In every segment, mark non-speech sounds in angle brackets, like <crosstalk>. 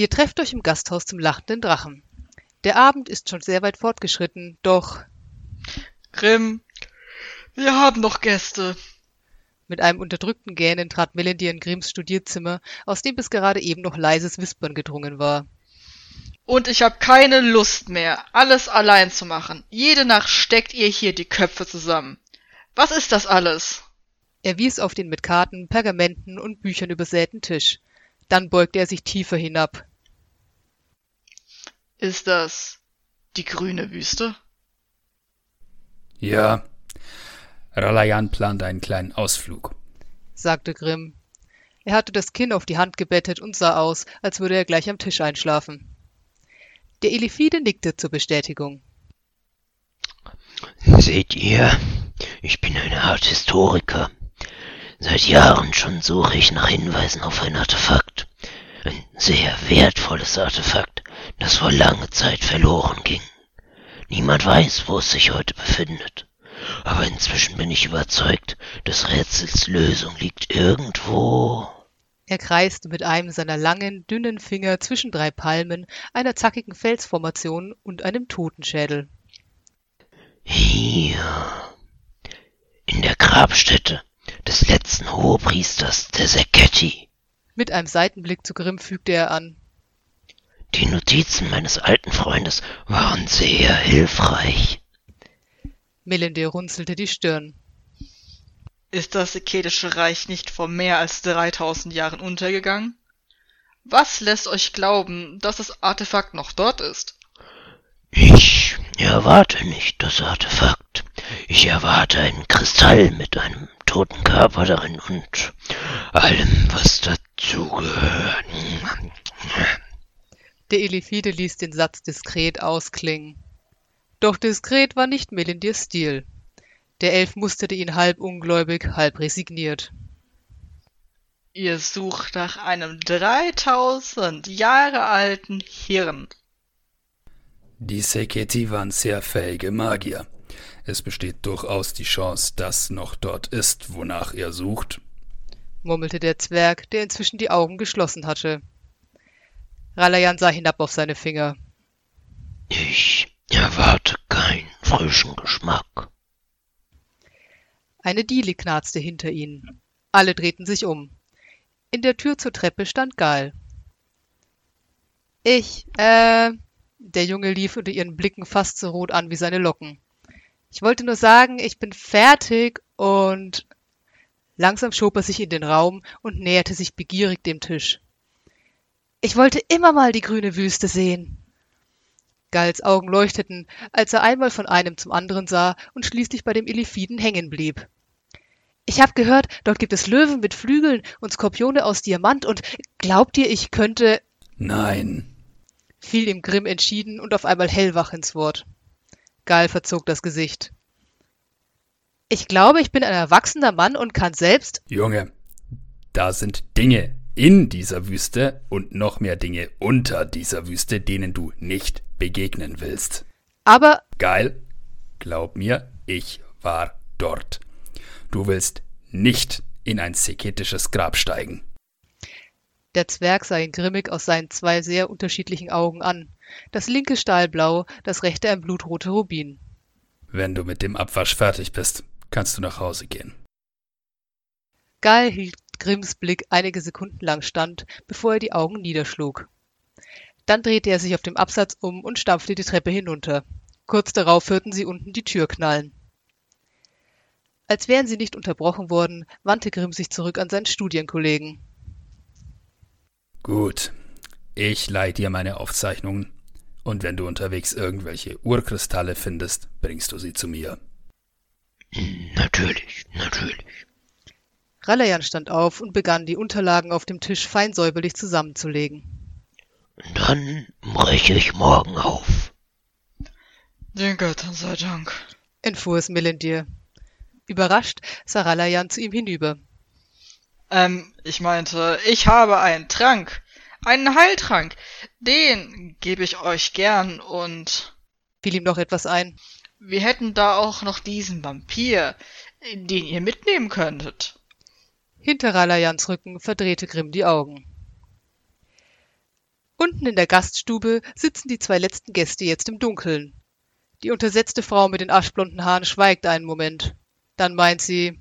Ihr trefft euch im Gasthaus zum lachenden Drachen. Der Abend ist schon sehr weit fortgeschritten, doch Grimm, wir haben noch Gäste. mit einem unterdrückten Gähnen trat Melody in Grimms Studierzimmer, aus dem bis gerade eben noch leises Wispern gedrungen war. Und ich habe keine Lust mehr, alles allein zu machen. Jede Nacht steckt ihr hier die Köpfe zusammen. Was ist das alles? Er wies auf den mit Karten, Pergamenten und Büchern übersäten Tisch. Dann beugte er sich tiefer hinab. Ist das die grüne Wüste? Ja, Ralayan plant einen kleinen Ausflug. sagte Grimm. Er hatte das Kinn auf die Hand gebettet und sah aus, als würde er gleich am Tisch einschlafen. Der Elifide nickte zur Bestätigung. Seht ihr, ich bin eine Art Historiker. Seit Jahren schon suche ich nach Hinweisen auf ein Artefakt. Ein sehr wertvolles Artefakt, das vor langer Zeit verloren ging. Niemand weiß, wo es sich heute befindet. Aber inzwischen bin ich überzeugt, des Rätsels Lösung liegt irgendwo. Er kreiste mit einem seiner langen, dünnen Finger zwischen drei Palmen, einer zackigen Felsformation und einem Totenschädel. Hier. In der Grabstätte des letzten Hohepriesters der Seketi. Mit einem Seitenblick zu Grimm fügte er an. Die Notizen meines alten Freundes waren sehr hilfreich. Melinde runzelte die Stirn. Ist das Sekedische Reich nicht vor mehr als 3000 Jahren untergegangen? Was lässt euch glauben, dass das Artefakt noch dort ist? Ich erwarte nicht das Artefakt. Ich erwarte einen Kristall mit einem toten Körper darin und allem, was dazugehört. Der Elifide ließ den Satz diskret ausklingen. Doch diskret war nicht Melindirs Stil. Der Elf musterte ihn halb ungläubig, halb resigniert. Ihr sucht nach einem 3000 Jahre alten Hirn. Die Seketi waren sehr fähige Magier. Es besteht durchaus die Chance, dass noch dort ist, wonach er sucht. murmelte der Zwerg, der inzwischen die Augen geschlossen hatte. Ralayan sah hinab auf seine Finger. Ich erwarte keinen frischen Geschmack. Eine Diele knarzte hinter ihnen. Alle drehten sich um. In der Tür zur Treppe stand Gal. Ich, äh, der Junge lief unter ihren Blicken fast so rot an wie seine Locken. Ich wollte nur sagen, ich bin fertig und langsam schob er sich in den Raum und näherte sich begierig dem Tisch. Ich wollte immer mal die grüne Wüste sehen. Gals Augen leuchteten, als er einmal von einem zum anderen sah und schließlich bei dem Elifiden hängen blieb. Ich habe gehört, dort gibt es Löwen mit Flügeln und Skorpione aus Diamant und glaubt ihr, ich könnte. Nein, fiel ihm Grimm entschieden und auf einmal hellwach ins Wort. Gal verzog das Gesicht. Ich glaube, ich bin ein erwachsener Mann und kann selbst. Junge, da sind Dinge in dieser Wüste und noch mehr Dinge unter dieser Wüste, denen du nicht begegnen willst. Aber Geil, glaub mir, ich war dort. Du willst nicht in ein seketisches Grab steigen. der Zwerg sah ihn grimmig aus seinen zwei sehr unterschiedlichen Augen an. Das linke stahlblau, das rechte ein blutrote Rubin. Wenn du mit dem Abwasch fertig bist, kannst du nach Hause gehen. Gal hielt Grimms Blick einige Sekunden lang stand, bevor er die Augen niederschlug. Dann drehte er sich auf dem Absatz um und stampfte die Treppe hinunter. Kurz darauf hörten sie unten die Tür knallen. Als wären sie nicht unterbrochen worden, wandte Grimm sich zurück an seinen Studienkollegen. Gut, ich leih dir meine Aufzeichnungen und wenn du unterwegs irgendwelche Urkristalle findest, bringst du sie zu mir. Natürlich, natürlich. Ralayan stand auf und begann, die Unterlagen auf dem Tisch fein säuberlich zusammenzulegen. Dann breche ich morgen auf. Den Göttern sei Dank. Entfuhr es Melindir. Überrascht sah Ralayan zu ihm hinüber. Ähm, ich meinte, ich habe einen Trank. Einen Heiltrank. Den gebe ich euch gern und Fiel ihm noch etwas ein. wir hätten da auch noch diesen Vampir, den ihr mitnehmen könntet. Hinter Ralayans Rücken verdrehte Grimm die Augen. Unten in der Gaststube sitzen die zwei letzten Gäste jetzt im Dunkeln. Die untersetzte Frau mit den aschblonden Haaren schweigt einen Moment. Dann meint sie,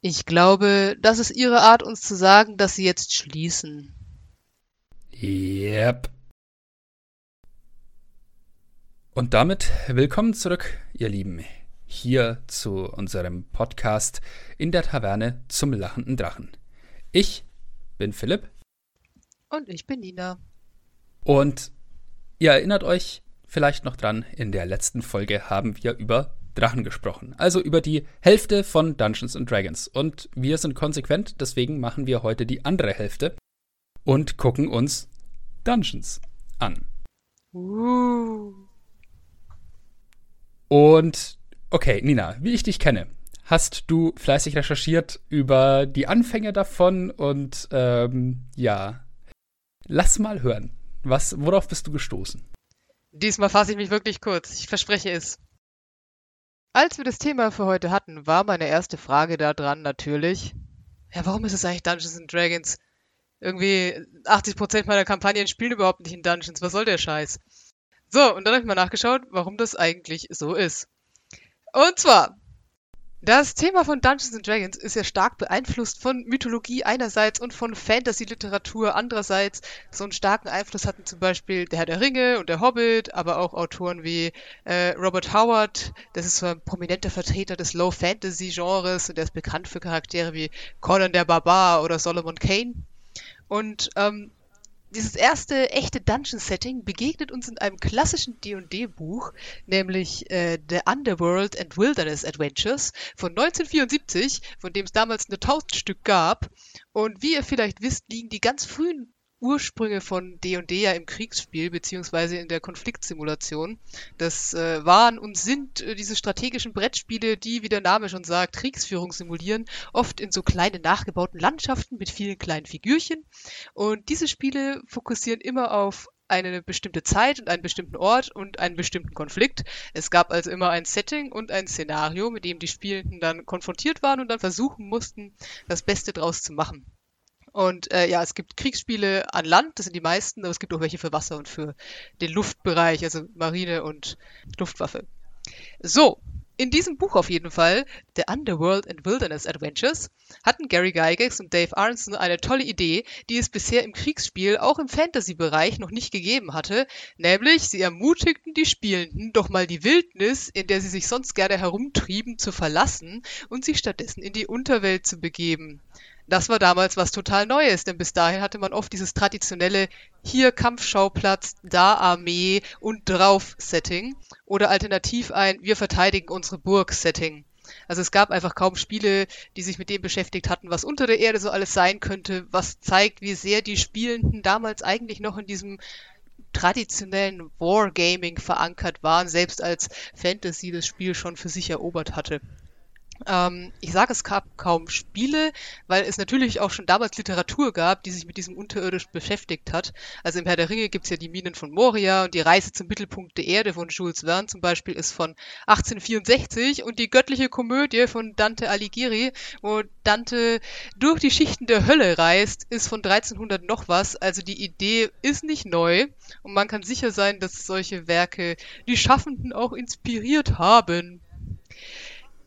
ich glaube, das ist Ihre Art, uns zu sagen, dass Sie jetzt schließen. Yep. Und damit willkommen zurück, ihr Lieben, hier zu unserem Podcast in der Taverne zum lachenden Drachen. Ich bin Philipp. Und ich bin Nina. Und ihr erinnert euch vielleicht noch dran, in der letzten Folge haben wir über Drachen gesprochen. Also über die Hälfte von Dungeons and Dragons. Und wir sind konsequent, deswegen machen wir heute die andere Hälfte und gucken uns Dungeons an. Uh. Und okay, Nina, wie ich dich kenne, hast du fleißig recherchiert über die Anfänge davon und ähm, ja, lass mal hören. Was, worauf bist du gestoßen? Diesmal fasse ich mich wirklich kurz. Ich verspreche es. Als wir das Thema für heute hatten, war meine erste Frage da dran natürlich. Ja, warum ist es eigentlich Dungeons and Dragons? Irgendwie 80% meiner Kampagnen spielen überhaupt nicht in Dungeons. Was soll der Scheiß? So, und dann habe ich mal nachgeschaut, warum das eigentlich so ist. Und zwar, das Thema von Dungeons and Dragons ist ja stark beeinflusst von Mythologie einerseits und von Fantasy-Literatur andererseits. So einen starken Einfluss hatten zum Beispiel der Herr der Ringe und der Hobbit, aber auch Autoren wie äh, Robert Howard. Das ist so ein prominenter Vertreter des Low-Fantasy-Genres und der ist bekannt für Charaktere wie Conan der Barbar oder Solomon Kane. Und ähm, dieses erste echte Dungeon-Setting begegnet uns in einem klassischen D&D-Buch, nämlich äh, The Underworld and Wilderness Adventures von 1974, von dem es damals eine tausend Stück gab. Und wie ihr vielleicht wisst, liegen die ganz frühen Ursprünge von D&D ja im Kriegsspiel beziehungsweise in der Konfliktsimulation. Das äh, waren und sind äh, diese strategischen Brettspiele, die, wie der Name schon sagt, Kriegsführung simulieren, oft in so kleinen nachgebauten Landschaften mit vielen kleinen Figürchen. Und diese Spiele fokussieren immer auf eine bestimmte Zeit und einen bestimmten Ort und einen bestimmten Konflikt. Es gab also immer ein Setting und ein Szenario, mit dem die Spielenden dann konfrontiert waren und dann versuchen mussten, das Beste draus zu machen. Und äh, ja, es gibt Kriegsspiele an Land, das sind die meisten, aber es gibt auch welche für Wasser und für den Luftbereich, also Marine und Luftwaffe. So, in diesem Buch auf jeden Fall, The Underworld and Wilderness Adventures, hatten Gary Gygax und Dave Aronson eine tolle Idee, die es bisher im Kriegsspiel auch im Fantasy-Bereich noch nicht gegeben hatte, nämlich sie ermutigten die Spielenden, doch mal die Wildnis, in der sie sich sonst gerne herumtrieben, zu verlassen und sich stattdessen in die Unterwelt zu begeben. Das war damals was total Neues, denn bis dahin hatte man oft dieses traditionelle hier Kampfschauplatz, da Armee und drauf Setting oder alternativ ein wir verteidigen unsere Burg Setting. Also es gab einfach kaum Spiele, die sich mit dem beschäftigt hatten, was unter der Erde so alles sein könnte, was zeigt, wie sehr die Spielenden damals eigentlich noch in diesem traditionellen Wargaming verankert waren, selbst als Fantasy das Spiel schon für sich erobert hatte. Ähm, ich sage, es gab kaum Spiele, weil es natürlich auch schon damals Literatur gab, die sich mit diesem Unterirdisch beschäftigt hat. Also im Herr der Ringe gibt es ja die Minen von Moria und die Reise zum Mittelpunkt der Erde von Jules Verne zum Beispiel ist von 1864 und die göttliche Komödie von Dante Alighieri, wo Dante durch die Schichten der Hölle reist, ist von 1300 noch was. Also die Idee ist nicht neu und man kann sicher sein, dass solche Werke die Schaffenden auch inspiriert haben.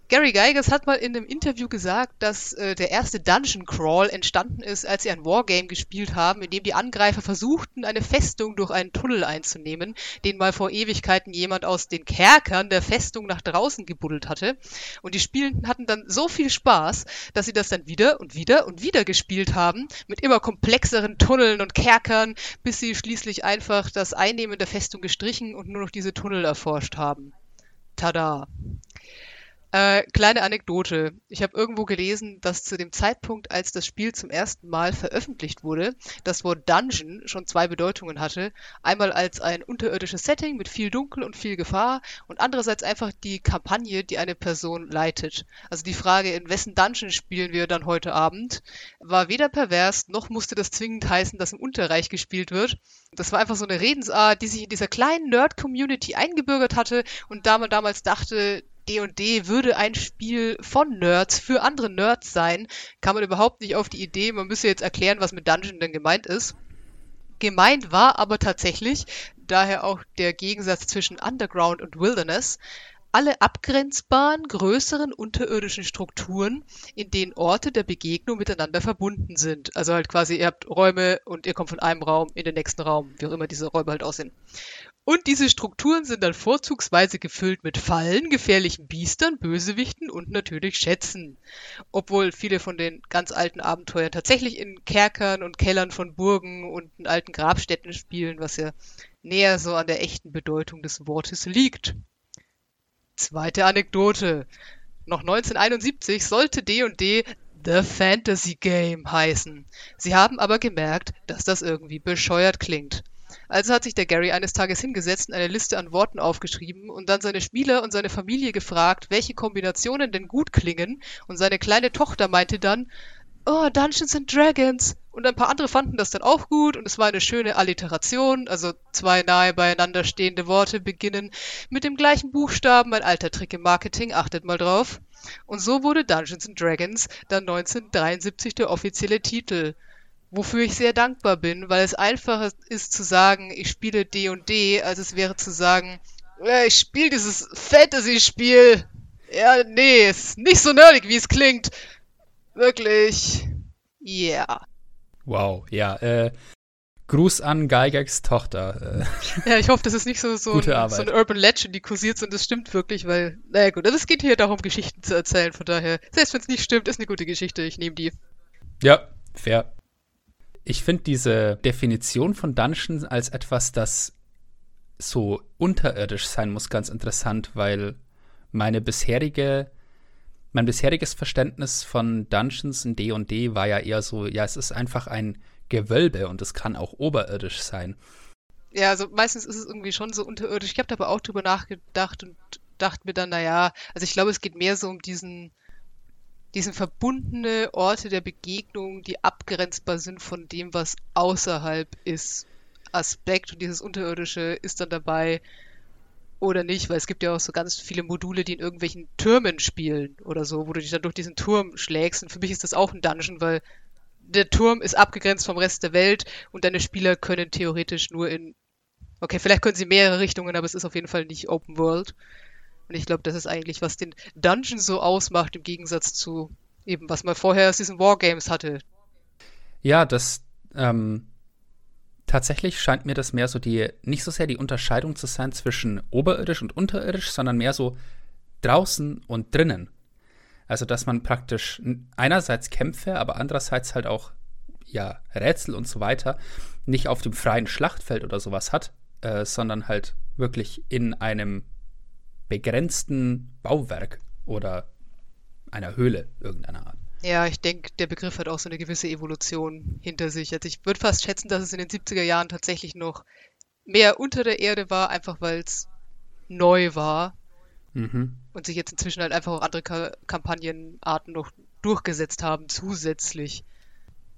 Gary Gygax hat mal in einem Interview gesagt, dass äh, der erste Dungeon Crawl entstanden ist, als sie ein Wargame gespielt haben, in dem die Angreifer versuchten, eine Festung durch einen Tunnel einzunehmen, den mal vor Ewigkeiten jemand aus den Kerkern der Festung nach draußen gebuddelt hatte. Und die Spielenden hatten dann so viel Spaß, dass sie das dann wieder und wieder und wieder gespielt haben, mit immer komplexeren Tunneln und Kerkern, bis sie schließlich einfach das Einnehmen der Festung gestrichen und nur noch diese Tunnel erforscht haben. Tada! Äh, kleine Anekdote. Ich habe irgendwo gelesen, dass zu dem Zeitpunkt, als das Spiel zum ersten Mal veröffentlicht wurde, das Wort Dungeon schon zwei Bedeutungen hatte. Einmal als ein unterirdisches Setting mit viel Dunkel und viel Gefahr und andererseits einfach die Kampagne, die eine Person leitet. Also die Frage, in wessen Dungeon spielen wir dann heute Abend, war weder pervers, noch musste das zwingend heißen, dass im Unterreich gespielt wird. Das war einfach so eine Redensart, die sich in dieser kleinen Nerd-Community eingebürgert hatte und da man damals dachte, D&D würde ein Spiel von Nerds für andere Nerds sein, kam man überhaupt nicht auf die Idee, man müsse jetzt erklären, was mit Dungeon denn gemeint ist. Gemeint war aber tatsächlich, daher auch der Gegensatz zwischen Underground und Wilderness, alle abgrenzbaren, größeren unterirdischen Strukturen, in denen Orte der Begegnung miteinander verbunden sind. Also halt quasi, ihr habt Räume und ihr kommt von einem Raum in den nächsten Raum, wie auch immer diese Räume halt aussehen. Und diese Strukturen sind dann vorzugsweise gefüllt mit Fallen, gefährlichen Biestern, Bösewichten und natürlich Schätzen. Obwohl viele von den ganz alten Abenteuern tatsächlich in Kerkern und Kellern von Burgen und in alten Grabstätten spielen, was ja näher so an der echten Bedeutung des Wortes liegt. Zweite Anekdote. Noch 1971 sollte D&D The Fantasy Game heißen. Sie haben aber gemerkt, dass das irgendwie bescheuert klingt. Also hat sich der Gary eines Tages hingesetzt und eine Liste an Worten aufgeschrieben und dann seine Spieler und seine Familie gefragt, welche Kombinationen denn gut klingen. Und seine kleine Tochter meinte dann, oh, Dungeons and Dragons. Und ein paar andere fanden das dann auch gut und es war eine schöne Alliteration, also zwei nahe beieinander stehende Worte beginnen mit dem gleichen Buchstaben, ein alter Trick im Marketing, achtet mal drauf. Und so wurde Dungeons and Dragons dann 1973 der offizielle Titel. Wofür ich sehr dankbar bin, weil es einfacher ist zu sagen, ich spiele D und D, als es wäre zu sagen, äh, ich spiele dieses Fantasy-Spiel. Ja, nee, ist nicht so nerdig, wie es klingt. Wirklich. Yeah. Wow, ja. Äh, Gruß an Geigex Tochter. Äh, ja, ich hoffe, das ist nicht so, so, Gute ein, Arbeit. so eine Urban Legend, die kursiert, sondern das stimmt wirklich, weil, naja gut, also es geht hier darum, Geschichten zu erzählen, von daher, selbst wenn es nicht stimmt, ist eine gute Geschichte, ich nehme die. Ja, fair. Ich finde diese Definition von Dungeon als etwas, das so unterirdisch sein muss, ganz interessant, weil meine bisherige, mein bisheriges Verständnis von Dungeons in D&D war ja eher so, ja, es ist einfach ein Gewölbe und es kann auch oberirdisch sein. Ja, also meistens ist es irgendwie schon so unterirdisch. Ich habe da aber auch drüber nachgedacht und dachte mir dann, naja, also ich glaube, es geht mehr so um diesen, diesen verbundene Orte der Begegnung, die abgrenzbar sind von dem, was außerhalb ist. Aspekt und dieses Unterirdische ist dann dabei oder nicht, weil es gibt ja auch so ganz viele Module, die in irgendwelchen Türmen spielen oder so, wo du dich dann durch diesen Turm schlägst. Und für mich ist das auch ein Dungeon, weil der Turm ist abgegrenzt vom Rest der Welt und deine Spieler können theoretisch nur in. Okay, vielleicht können sie mehrere Richtungen, aber es ist auf jeden Fall nicht Open World. Und ich glaube, das ist eigentlich, was den Dungeon so ausmacht, im Gegensatz zu eben, was man vorher aus diesen Wargames hatte. Ja, das ähm, tatsächlich scheint mir das mehr so die, nicht so sehr die Unterscheidung zu sein zwischen oberirdisch und unterirdisch, sondern mehr so draußen und drinnen. Also, dass man praktisch einerseits Kämpfe, aber andererseits halt auch ja, Rätsel und so weiter nicht auf dem freien Schlachtfeld oder sowas hat, äh, sondern halt wirklich in einem begrenzten Bauwerk oder einer Höhle irgendeiner Art. Ja, ich denke, der Begriff hat auch so eine gewisse Evolution hinter sich. Also ich würde fast schätzen, dass es in den 70er Jahren tatsächlich noch mehr unter der Erde war, einfach weil es neu war Mhm. und sich jetzt inzwischen halt einfach auch andere Ka Kampagnenarten noch durchgesetzt haben, zusätzlich.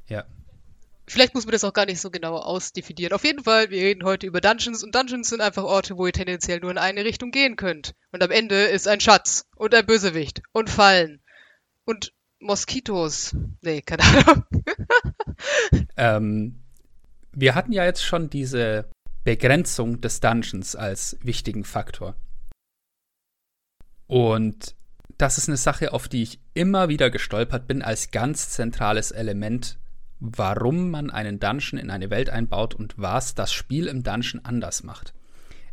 Ja. Vielleicht muss man das auch gar nicht so genau ausdefinieren. Auf jeden Fall, wir reden heute über Dungeons und Dungeons sind einfach Orte, wo ihr tendenziell nur in eine Richtung gehen könnt. Und am Ende ist ein Schatz und ein Bösewicht und Fallen und Moskitos. Nee, keine Ahnung. <laughs> Ähm, wir hatten ja jetzt schon diese Begrenzung des Dungeons als wichtigen Faktor. Und das ist eine Sache, auf die ich immer wieder gestolpert bin als ganz zentrales Element, warum man einen Dungeon in eine Welt einbaut und was das Spiel im Dungeon anders macht.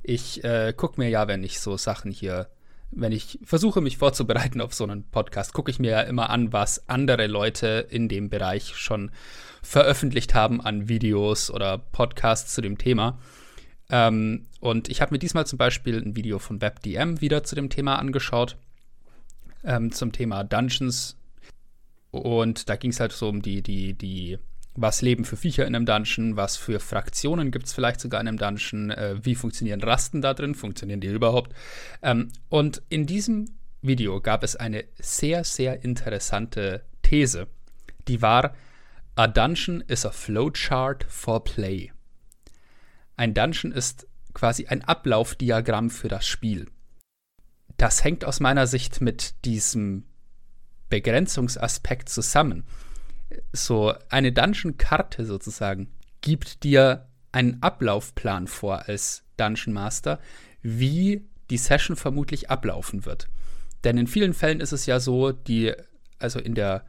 Ich äh, gucke mir ja, wenn ich so Sachen hier, wenn ich versuche, mich vorzubereiten auf so einen Podcast, gucke ich mir ja immer an, was andere Leute in dem Bereich schon veröffentlicht haben an Videos oder Podcasts zu dem Thema. Ähm, und ich habe mir diesmal zum Beispiel ein Video von WebDM wieder zu dem Thema angeschaut, ähm, zum Thema Dungeons. Und da ging es halt so um die, die, die, was leben für Viecher in einem Dungeon, was für Fraktionen gibt es vielleicht sogar in einem Dungeon, äh, wie funktionieren Rasten da drin, funktionieren die überhaupt. Ähm, und in diesem Video gab es eine sehr, sehr interessante These. Die war, a dungeon is a flowchart for play. Ein Dungeon ist quasi ein Ablaufdiagramm für das Spiel. Das hängt aus meiner Sicht mit diesem Begrenzungsaspekt zusammen. So eine Dungeon-Karte sozusagen gibt dir einen Ablaufplan vor als Dungeon Master, wie die Session vermutlich ablaufen wird. Denn in vielen Fällen ist es ja so, die, also in der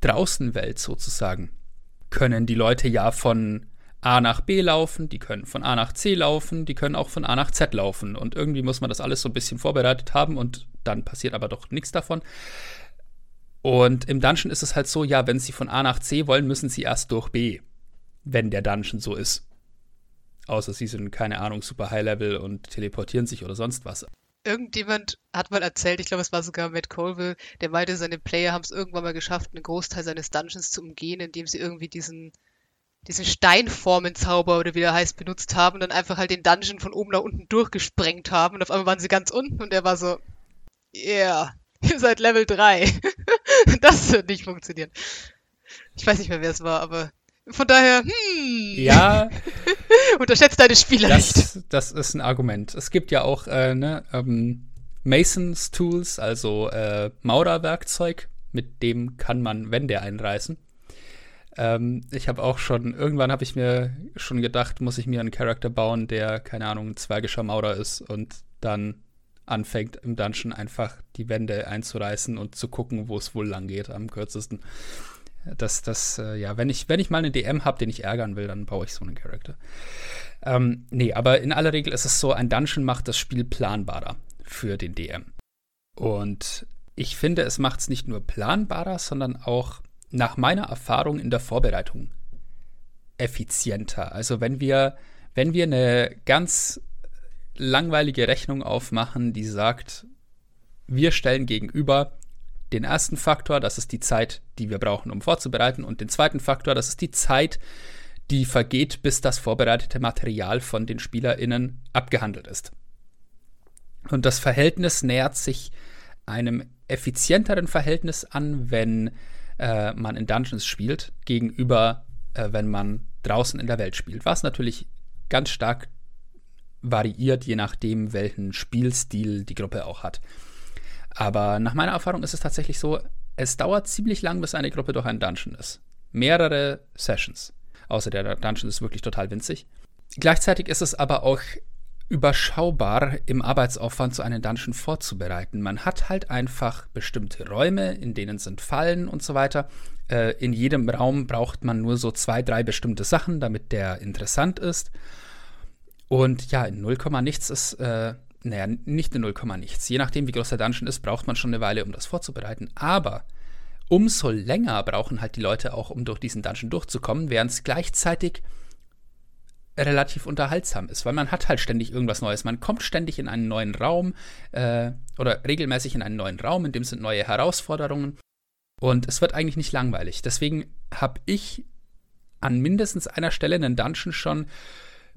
Draußenwelt sozusagen, können die Leute ja von A nach B laufen, die können von A nach C laufen, die können auch von A nach Z laufen. Und irgendwie muss man das alles so ein bisschen vorbereitet haben und dann passiert aber doch nichts davon. Und im Dungeon ist es halt so, ja, wenn sie von A nach C wollen, müssen sie erst durch B, wenn der Dungeon so ist. Außer sie sind, keine Ahnung, super High-Level und teleportieren sich oder sonst was. Irgendjemand hat mal erzählt, ich glaube, es war sogar Matt Colville, der meinte, seine Player haben es irgendwann mal geschafft, einen Großteil seines Dungeons zu umgehen, indem sie irgendwie diesen, diesen Steinformenzauber oder wie der heißt, benutzt haben und dann einfach halt den Dungeon von oben nach unten durchgesprengt haben und auf einmal waren sie ganz unten und er war so, yeah, <laughs> ihr seid Level 3. <laughs> das wird nicht funktionieren. Ich weiß nicht mehr, wer es war, aber von daher, hm. Ja. <laughs> Unterschätzt deine Spieler das, nicht. Das ist ein Argument. Es gibt ja auch äh, ne, ähm, Masons Tools, also äh, Maurerwerkzeug, mit dem kann man Wände einreißen. Ähm, ich habe auch schon, irgendwann habe ich mir schon gedacht, muss ich mir einen Charakter bauen, der, keine Ahnung, ein zwergischer Maurer ist und dann anfängt im Dungeon einfach die Wände einzureißen und zu gucken, wo es wohl lang geht am kürzesten. Das, das, äh, ja, wenn ich, wenn ich mal einen DM habe, den ich ärgern will, dann baue ich so einen Charakter. Ähm, nee, aber in aller Regel ist es so, ein Dungeon macht das Spiel planbarer für den DM. Und ich finde, es macht es nicht nur planbarer, sondern auch nach meiner Erfahrung in der Vorbereitung effizienter. Also wenn wir, wenn wir eine ganz langweilige Rechnung aufmachen, die sagt, wir stellen gegenüber den ersten Faktor, das ist die Zeit, die wir brauchen, um vorzubereiten, und den zweiten Faktor, das ist die Zeit, die vergeht, bis das vorbereitete Material von den SpielerInnen abgehandelt ist. Und das Verhältnis nähert sich einem effizienteren Verhältnis an, wenn äh, man in Dungeons spielt, gegenüber, äh, wenn man draußen in der Welt spielt. Was natürlich ganz stark variiert, je nachdem, welchen Spielstil die Gruppe auch hat. Aber nach meiner Erfahrung ist es tatsächlich so, es dauert ziemlich lang, bis eine Gruppe durch einen Dungeon ist. Mehrere Sessions. Außer der Dungeon ist wirklich total winzig. Gleichzeitig ist es aber auch überschaubar im Arbeitsaufwand, so einen Dungeon vorzubereiten. Man hat halt einfach bestimmte Räume, in denen sind Fallen und so weiter. Äh, in jedem Raum braucht man nur so zwei, drei bestimmte Sachen, damit der interessant ist. Und ja, in 0, nichts ist, äh, naja, nicht in 0, nichts. Je nachdem, wie groß der Dungeon ist, braucht man schon eine Weile, um das vorzubereiten. Aber umso länger brauchen halt die Leute auch, um durch diesen Dungeon durchzukommen, während es gleichzeitig relativ unterhaltsam ist, weil man hat halt ständig irgendwas Neues. Man kommt ständig in einen neuen Raum äh, oder regelmäßig in einen neuen Raum, in dem sind neue Herausforderungen und es wird eigentlich nicht langweilig. Deswegen habe ich an mindestens einer Stelle einen Dungeon schon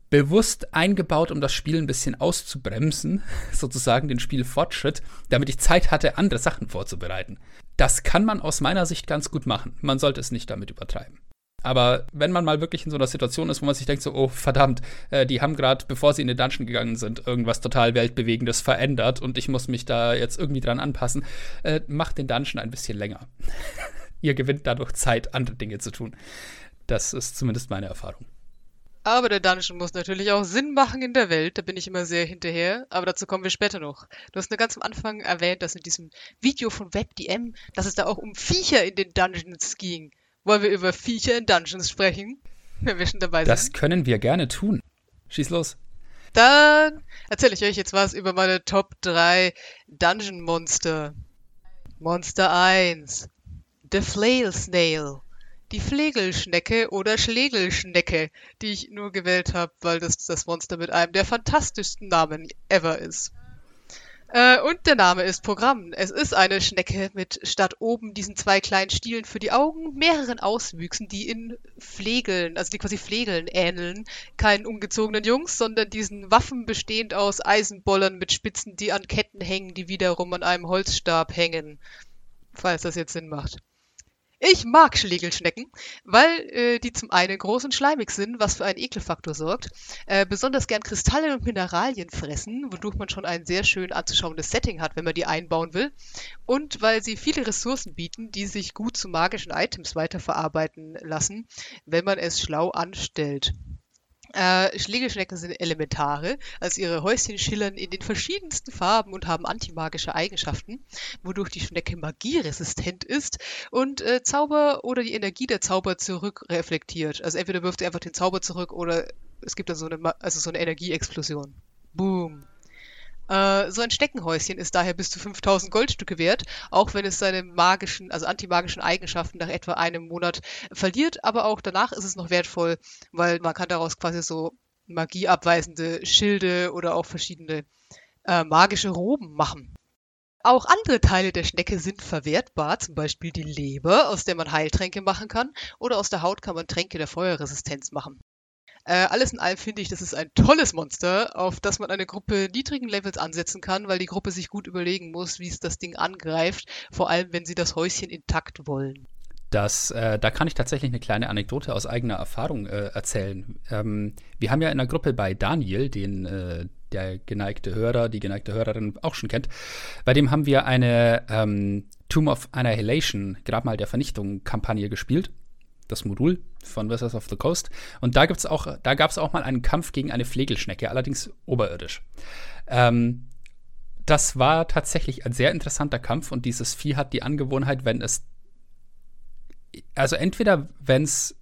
bewusst eingebaut, um das Spiel ein bisschen auszubremsen, <laughs> sozusagen den Spielfortschritt, damit ich Zeit hatte, andere Sachen vorzubereiten. Das kann man aus meiner Sicht ganz gut machen. Man sollte es nicht damit übertreiben. Aber wenn man mal wirklich in so einer Situation ist, wo man sich denkt, so, oh verdammt, äh, die haben gerade, bevor sie in den Dungeon gegangen sind, irgendwas total Weltbewegendes verändert und ich muss mich da jetzt irgendwie dran anpassen, äh, macht den Dungeon ein bisschen länger. <laughs> Ihr gewinnt dadurch Zeit, andere Dinge zu tun. Das ist zumindest meine Erfahrung. Aber der Dungeon muss natürlich auch Sinn machen in der Welt. Da bin ich immer sehr hinterher. Aber dazu kommen wir später noch. Du hast nur ganz am Anfang erwähnt, dass in diesem Video von WebDM, dass es da auch um Viecher in den Dungeons ging. Wollen wir über Viecher in Dungeons sprechen? <laughs> Wenn wir schon dabei sind. Das können wir gerne tun. Schieß los. Dann erzähle ich euch jetzt was über meine Top 3 Dungeon Monster. Monster 1. The Flail Snail die Flegelschnecke oder Schlegelschnecke, die ich nur gewählt habe, weil das das Monster mit einem der fantastischsten Namen ever ist. Äh, und der Name ist Programm. Es ist eine Schnecke mit statt oben diesen zwei kleinen Stielen für die Augen mehreren Auswüchsen, die in Flegeln, also die quasi Flegeln ähneln, keinen ungezogenen Jungs, sondern diesen Waffen bestehend aus Eisenbollern mit Spitzen, die an Ketten hängen, die wiederum an einem Holzstab hängen. Falls das jetzt Sinn macht. Ich mag Schlegelschnecken, weil äh, die zum einen groß und schleimig sind, was für einen Ekelfaktor sorgt, äh, besonders gern Kristalle und Mineralien fressen, wodurch man schon ein sehr schön anzuschauendes Setting hat, wenn man die einbauen will, und weil sie viele Ressourcen bieten, die sich gut zu magischen Items weiterverarbeiten lassen, wenn man es schlau anstellt. Äh, Schlegelschnecken sind Elementare, also ihre Häuschen schillern in den verschiedensten Farben und haben antimagische Eigenschaften, wodurch die Schnecke magieresistent ist und äh, Zauber oder die Energie der Zauber zurückreflektiert. Also entweder wirft sie einfach den Zauber zurück oder es gibt dann so eine, also so eine Energieexplosion. Boom. Äh, so ein Steckenhäuschen ist daher bis zu 5000 Goldstücke wert, auch wenn es seine magischen, also antimagischen Eigenschaften nach etwa einem Monat verliert, aber auch danach ist es noch wertvoll, weil man kann daraus quasi so magieabweisende Schilde oder auch verschiedene äh, magische Roben machen. Auch andere Teile der Schnecke sind verwertbar, zum Beispiel die Leber, aus der man Heiltränke machen kann, oder aus der Haut kann man Tränke der Feuerresistenz machen. Äh, alles in allem finde ich, das ist ein tolles Monster, auf das man eine Gruppe niedrigen Levels ansetzen kann, weil die Gruppe sich gut überlegen muss, wie es das Ding angreift, vor allem wenn sie das Häuschen intakt wollen. Das, äh, da kann ich tatsächlich eine kleine Anekdote aus eigener Erfahrung äh, erzählen. Ähm, wir haben ja in der Gruppe bei Daniel, den äh, der geneigte Hörer, die geneigte Hörerin auch schon kennt, bei dem haben wir eine ähm, Tomb of Annihilation, Grabmal der Vernichtung Kampagne gespielt das Modul von Wizards of the Coast. Und da da gab es auch mal einen Kampf gegen eine Flegelschnecke, allerdings oberirdisch. Ähm, das war tatsächlich ein sehr interessanter Kampf und dieses Vieh hat die Angewohnheit, wenn es, also entweder wenn es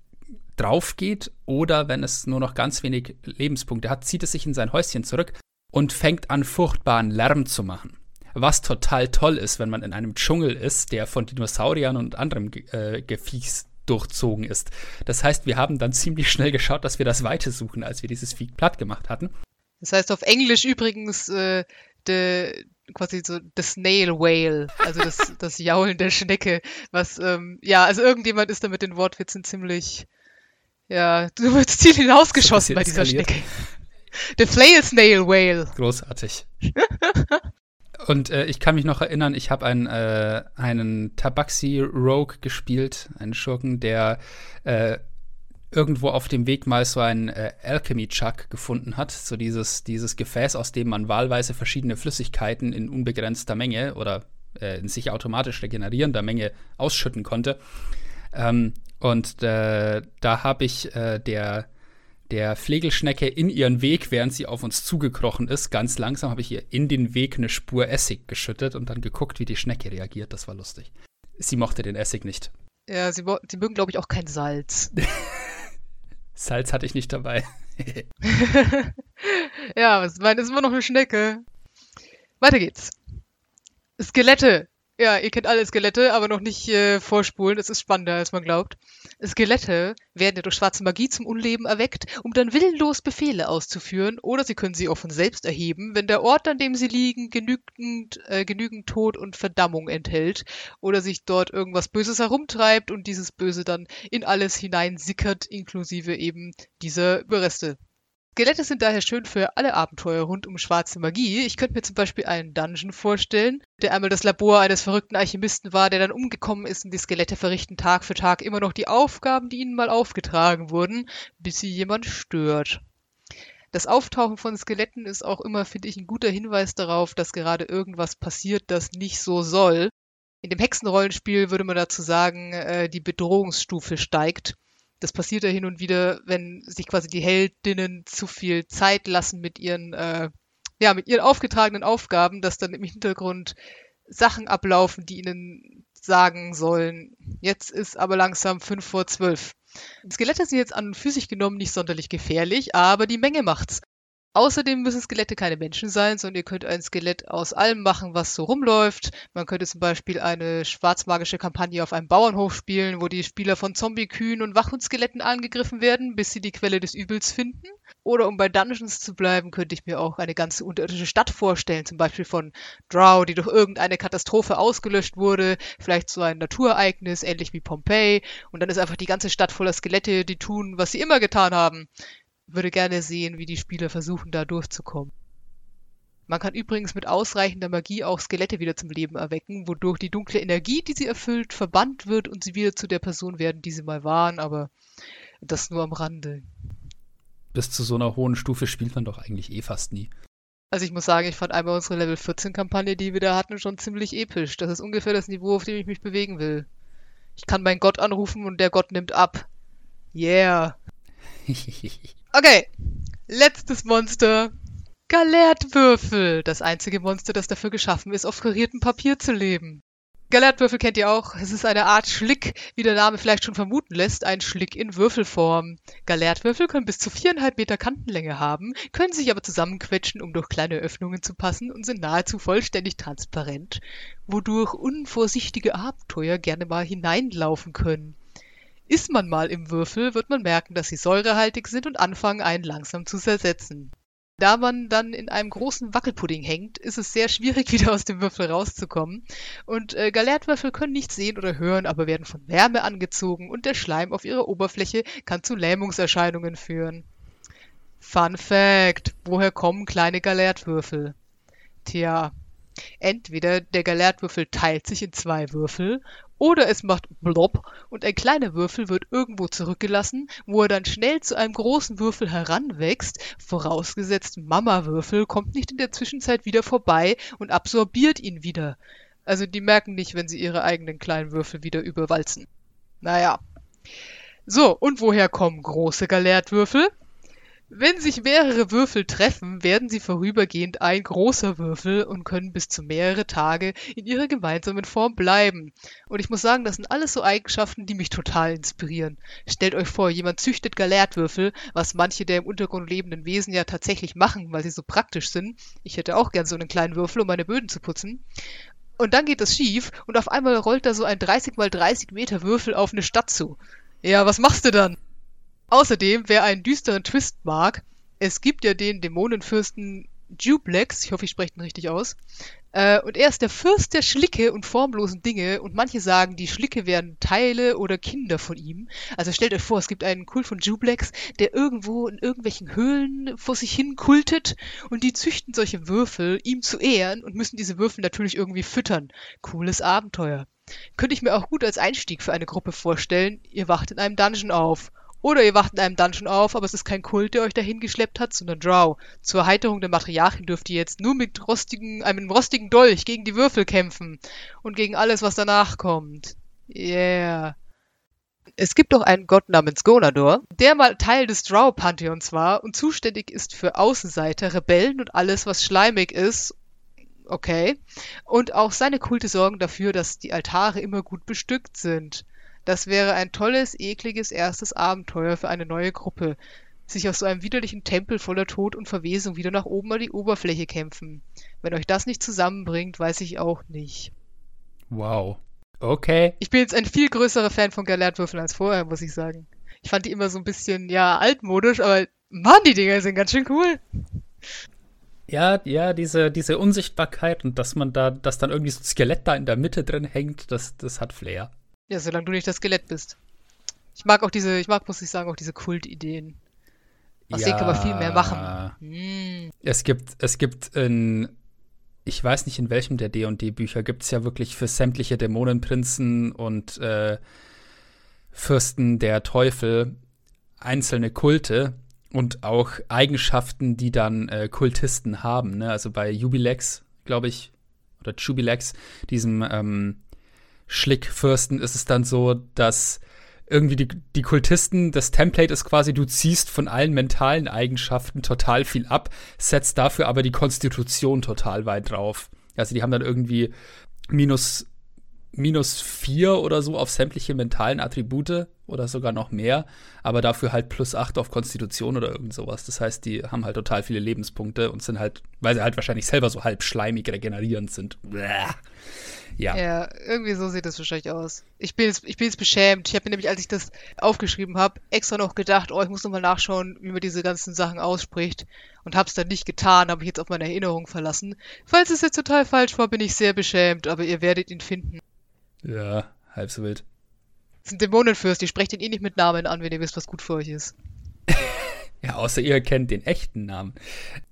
drauf geht oder wenn es nur noch ganz wenig Lebenspunkte hat, zieht es sich in sein Häuschen zurück und fängt an, furchtbaren Lärm zu machen. Was total toll ist, wenn man in einem Dschungel ist, der von Dinosauriern und anderem äh, Gefiechs durchzogen ist. Das heißt, wir haben dann ziemlich schnell geschaut, dass wir das Weite suchen, als wir dieses Vieh platt gemacht hatten. Das heißt auf Englisch übrigens äh, de, quasi so the snail whale, also das, <laughs> das Jaulen der Schnecke, was, ähm, ja, also irgendjemand ist da mit den Wortwitzen ziemlich, ja, du wirst <laughs> Ziel hinausgeschossen bei dieser eskaliert. Schnecke. The flail snail whale. Großartig. <laughs> Und äh, ich kann mich noch erinnern, ich habe einen, äh, einen Tabaxi Rogue gespielt, einen Schurken, der äh, irgendwo auf dem Weg mal so ein äh, Alchemy Chuck gefunden hat, so dieses, dieses Gefäß, aus dem man wahlweise verschiedene Flüssigkeiten in unbegrenzter Menge oder äh, in sich automatisch regenerierender Menge ausschütten konnte. Ähm, und äh, da habe ich äh, der der Flegelschnecke in ihren Weg, während sie auf uns zugekrochen ist. Ganz langsam habe ich ihr in den Weg eine Spur Essig geschüttet und dann geguckt, wie die Schnecke reagiert. Das war lustig. Sie mochte den Essig nicht. Ja, sie, sie mögen, glaube ich, auch kein Salz. <laughs> Salz hatte ich nicht dabei. <laughs> ja, was meine, ist immer noch eine Schnecke. Weiter geht's. Skelette. Ja, ihr kennt alle Skelette, aber noch nicht äh, vorspulen. Es ist spannender, als man glaubt. Skelette werden ja durch schwarze Magie zum Unleben erweckt, um dann willenlos Befehle auszuführen, oder sie können sie auch von selbst erheben, wenn der Ort, an dem sie liegen, genügend, äh, genügend Tod und Verdammung enthält, oder sich dort irgendwas Böses herumtreibt und dieses Böse dann in alles hineinsickert, inklusive eben dieser Überreste. Skelette sind daher schön für alle Abenteuer rund um schwarze Magie. Ich könnte mir zum Beispiel einen Dungeon vorstellen, der einmal das Labor eines verrückten Alchemisten war, der dann umgekommen ist und die Skelette verrichten Tag für Tag immer noch die Aufgaben, die ihnen mal aufgetragen wurden, bis sie jemand stört. Das Auftauchen von Skeletten ist auch immer, finde ich, ein guter Hinweis darauf, dass gerade irgendwas passiert, das nicht so soll. In dem Hexenrollenspiel würde man dazu sagen, äh, die Bedrohungsstufe steigt. Das passiert ja hin und wieder, wenn sich quasi die Heldinnen zu viel Zeit lassen mit ihren, äh, ja, mit ihren aufgetragenen Aufgaben, dass dann im Hintergrund Sachen ablaufen, die ihnen sagen sollen, jetzt ist aber langsam fünf vor zwölf. Skelette sind jetzt an und für sich genommen nicht sonderlich gefährlich, aber die Menge macht's. Außerdem müssen Skelette keine Menschen sein, sondern ihr könnt ein Skelett aus allem machen, was so rumläuft. Man könnte zum Beispiel eine schwarzmagische Kampagne auf einem Bauernhof spielen, wo die Spieler von Zombie-Kühen und Wachhundskeletten angegriffen werden, bis sie die Quelle des Übels finden. Oder um bei Dungeons zu bleiben, könnte ich mir auch eine ganze unterirdische Stadt vorstellen, zum Beispiel von Drow, die durch irgendeine Katastrophe ausgelöscht wurde, vielleicht so ein Naturereignis, ähnlich wie Pompeii, und dann ist einfach die ganze Stadt voller Skelette, die tun, was sie immer getan haben würde gerne sehen, wie die Spieler versuchen, da durchzukommen. Man kann übrigens mit ausreichender Magie auch Skelette wieder zum Leben erwecken, wodurch die dunkle Energie, die sie erfüllt, verbannt wird und sie wieder zu der Person werden, die sie mal waren, aber das nur am Rande. Bis zu so einer hohen Stufe spielt man doch eigentlich eh fast nie. Also ich muss sagen, ich fand einmal unsere Level 14 Kampagne, die wir da hatten, schon ziemlich episch. Das ist ungefähr das Niveau, auf dem ich mich bewegen will. Ich kann meinen Gott anrufen und der Gott nimmt ab. Yeah. <laughs> Okay, letztes Monster. Galertwürfel. Das einzige Monster, das dafür geschaffen ist, auf kariertem Papier zu leben. Galertwürfel kennt ihr auch. Es ist eine Art Schlick, wie der Name vielleicht schon vermuten lässt, ein Schlick in Würfelform. Galertwürfel können bis zu viereinhalb Meter Kantenlänge haben, können sich aber zusammenquetschen, um durch kleine Öffnungen zu passen und sind nahezu vollständig transparent, wodurch unvorsichtige Abenteuer gerne mal hineinlaufen können. Ist man mal im Würfel, wird man merken, dass sie säurehaltig sind und anfangen, einen langsam zu zersetzen. Da man dann in einem großen Wackelpudding hängt, ist es sehr schwierig, <laughs> wieder aus dem Würfel rauszukommen. Und äh, Galertwürfel können nicht sehen oder hören, aber werden von Wärme angezogen und der Schleim auf ihrer Oberfläche kann zu Lähmungserscheinungen führen. Fun Fact: Woher kommen kleine Galertwürfel? Tja, entweder der Galertwürfel teilt sich in zwei Würfel oder es macht Blob und ein kleiner Würfel wird irgendwo zurückgelassen, wo er dann schnell zu einem großen Würfel heranwächst, vorausgesetzt Mama-Würfel kommt nicht in der Zwischenzeit wieder vorbei und absorbiert ihn wieder. Also die merken nicht, wenn sie ihre eigenen kleinen Würfel wieder überwalzen. Naja. So, und woher kommen große Galertwürfel? Wenn sich mehrere Würfel treffen, werden sie vorübergehend ein großer Würfel und können bis zu mehrere Tage in ihrer gemeinsamen Form bleiben. Und ich muss sagen, das sind alles so Eigenschaften, die mich total inspirieren. Stellt euch vor, jemand züchtet Galertwürfel, was manche der im Untergrund lebenden Wesen ja tatsächlich machen, weil sie so praktisch sind. Ich hätte auch gern so einen kleinen Würfel, um meine Böden zu putzen. Und dann geht es schief und auf einmal rollt da so ein 30 mal 30 Meter Würfel auf eine Stadt zu. Ja, was machst du dann? Außerdem, wer einen düsteren Twist mag, es gibt ja den Dämonenfürsten Duplex, ich hoffe, ich spreche ihn richtig aus, äh, und er ist der Fürst der Schlicke und formlosen Dinge und manche sagen, die Schlicke wären Teile oder Kinder von ihm. Also stellt euch vor, es gibt einen Kult von Duplex, der irgendwo in irgendwelchen Höhlen vor sich hin kultet und die züchten solche Würfel, ihm zu ehren und müssen diese Würfel natürlich irgendwie füttern. Cooles Abenteuer. Könnte ich mir auch gut als Einstieg für eine Gruppe vorstellen, ihr wacht in einem Dungeon auf oder ihr wacht in einem Dungeon auf, aber es ist kein Kult, der euch dahin geschleppt hat, sondern Drow. Zur Erheiterung der Matriarchin dürft ihr jetzt nur mit rostigen, einem rostigen Dolch gegen die Würfel kämpfen. Und gegen alles, was danach kommt. Yeah. Es gibt auch einen Gott namens Gonador, der mal Teil des Drow-Pantheons war und zuständig ist für Außenseiter, Rebellen und alles, was schleimig ist. Okay. Und auch seine Kulte sorgen dafür, dass die Altare immer gut bestückt sind. Das wäre ein tolles, ekliges erstes Abenteuer für eine neue Gruppe. Sich aus so einem widerlichen Tempel voller Tod und Verwesung wieder nach oben an die Oberfläche kämpfen. Wenn euch das nicht zusammenbringt, weiß ich auch nicht. Wow. Okay. Ich bin jetzt ein viel größerer Fan von Galertwürfeln als vorher, muss ich sagen. Ich fand die immer so ein bisschen, ja, altmodisch, aber Mann, die Dinger sind ganz schön cool. Ja, ja, diese, diese Unsichtbarkeit und dass man da, dass dann irgendwie so ein Skelett da in der Mitte drin hängt, das, das hat Flair. Ja, solange du nicht das Skelett bist. Ich mag auch diese, ich mag, muss ich sagen, auch diese Kultideen. Aus ja, denen kann man viel mehr machen. Hm. Es gibt, es gibt in, ich weiß nicht in welchem der D&D-Bücher, gibt es ja wirklich für sämtliche Dämonenprinzen und äh, Fürsten der Teufel einzelne Kulte und auch Eigenschaften, die dann äh, Kultisten haben. Ne? Also bei Jubilex, glaube ich, oder Jubilex, diesem ähm, Schlickfürsten ist es dann so, dass irgendwie die, die Kultisten, das Template ist quasi, du ziehst von allen mentalen Eigenschaften total viel ab, setzt dafür aber die Konstitution total weit drauf. Also die haben dann irgendwie minus, minus vier oder so auf sämtliche mentalen Attribute oder sogar noch mehr, aber dafür halt plus acht auf Konstitution oder irgend sowas. Das heißt, die haben halt total viele Lebenspunkte und sind halt, weil sie halt wahrscheinlich selber so halb schleimig regenerierend sind. Bäh. Ja. Ja, irgendwie so sieht das wahrscheinlich aus. Ich bin jetzt, ich bin jetzt beschämt. Ich habe mir nämlich, als ich das aufgeschrieben habe, extra noch gedacht, oh, ich muss nochmal nachschauen, wie man diese ganzen Sachen ausspricht. Und hab's dann nicht getan, habe ich jetzt auf meine Erinnerung verlassen. Falls es jetzt total falsch war, bin ich sehr beschämt, aber ihr werdet ihn finden. Ja, halb so wild. Das sind Dämonenfürst, die sprecht ihn eh nicht mit Namen an, wenn ihr wisst, was gut für euch ist. <laughs> ja, außer ihr kennt den echten Namen.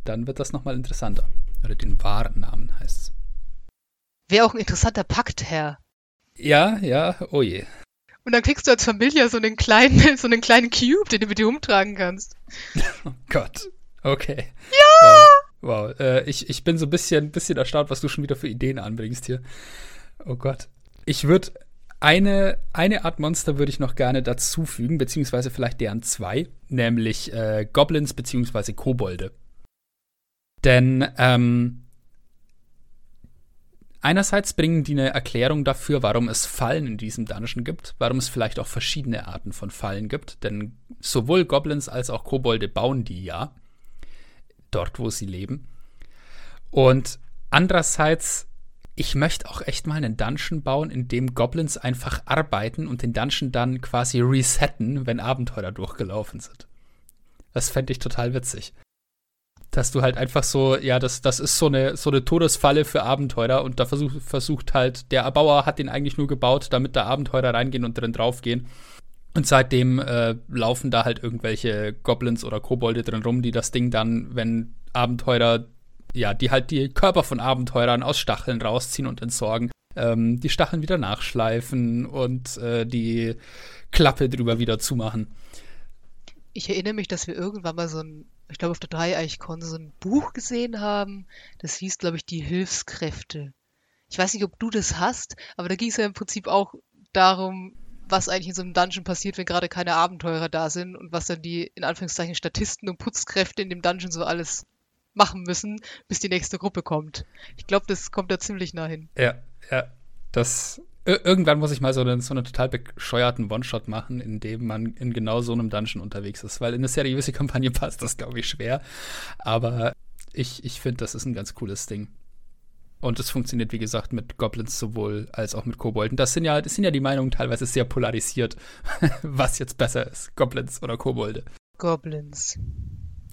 Dann wird das nochmal interessanter. Oder den wahren Namen heißt es. Wäre auch ein interessanter Pakt, Herr. Ja, ja, oh je. Und dann kriegst du als Familie so einen kleinen, <laughs> so einen kleinen Cube, den du mit dir umtragen kannst. <laughs> Oh Gott. Okay. Ja! Wow. wow. Äh, ich, ich bin so ein bisschen, bisschen erstaunt, was du schon wieder für Ideen anbringst hier. Oh Gott. Ich würde Eine, eine Art Monster würde ich noch gerne dazufügen, beziehungsweise vielleicht deren zwei, nämlich äh, Goblins beziehungsweise Kobolde. Denn ähm, einerseits bringen die eine Erklärung dafür, warum es Fallen in diesem Dungeon gibt, warum es vielleicht auch verschiedene Arten von Fallen gibt, denn sowohl Goblins als auch Kobolde bauen die ja dort, wo sie leben. Und andererseits ich möchte auch echt mal einen Dungeon bauen, in dem Goblins einfach arbeiten und den Dungeon dann quasi resetten, wenn Abenteuer durchgelaufen sind. Das fände ich total witzig. Dass du halt einfach so, ja, das, das ist so eine, so eine Todesfalle für Abenteurer und da versucht, versucht halt, der Erbauer hat den eigentlich nur gebaut, damit da Abenteurer reingehen und drin draufgehen. Und seitdem äh, laufen da halt irgendwelche Goblins oder Kobolde drin rum, die das Ding dann, wenn Abenteurer ja, die halt die Körper von Abenteurern aus Stacheln rausziehen und entsorgen. Ähm, die Stacheln wieder nachschleifen und äh, die Klappe drüber wieder zumachen. Ich erinnere mich, dass wir irgendwann mal so ein, ich glaube auf der Dreieichkon so ein Buch gesehen haben. Das hieß, glaube ich, die Hilfskräfte. Ich weiß nicht, ob du das hast, aber da ging es ja im Prinzip auch darum, was eigentlich in so einem Dungeon passiert, wenn gerade keine Abenteurer da sind und was dann die in Anführungszeichen Statisten und Putzkräfte in dem Dungeon so alles machen müssen, bis die nächste Gruppe kommt. Ich glaube, das kommt da ziemlich nah hin. Ja, ja. Das irgendwann muss ich mal so einen, so einen total bescheuerten One-Shot machen, in dem man in genau so einem Dungeon unterwegs ist. Weil in eine seriöse Kampagne <laughs> passt das, glaube ich, schwer. Aber ich, ich finde, das ist ein ganz cooles Ding. Und es funktioniert, wie gesagt, mit Goblins sowohl als auch mit Kobolden. Das sind ja, das sind ja die Meinungen teilweise sehr polarisiert, <laughs> was jetzt besser ist, Goblins oder Kobolde. Goblins.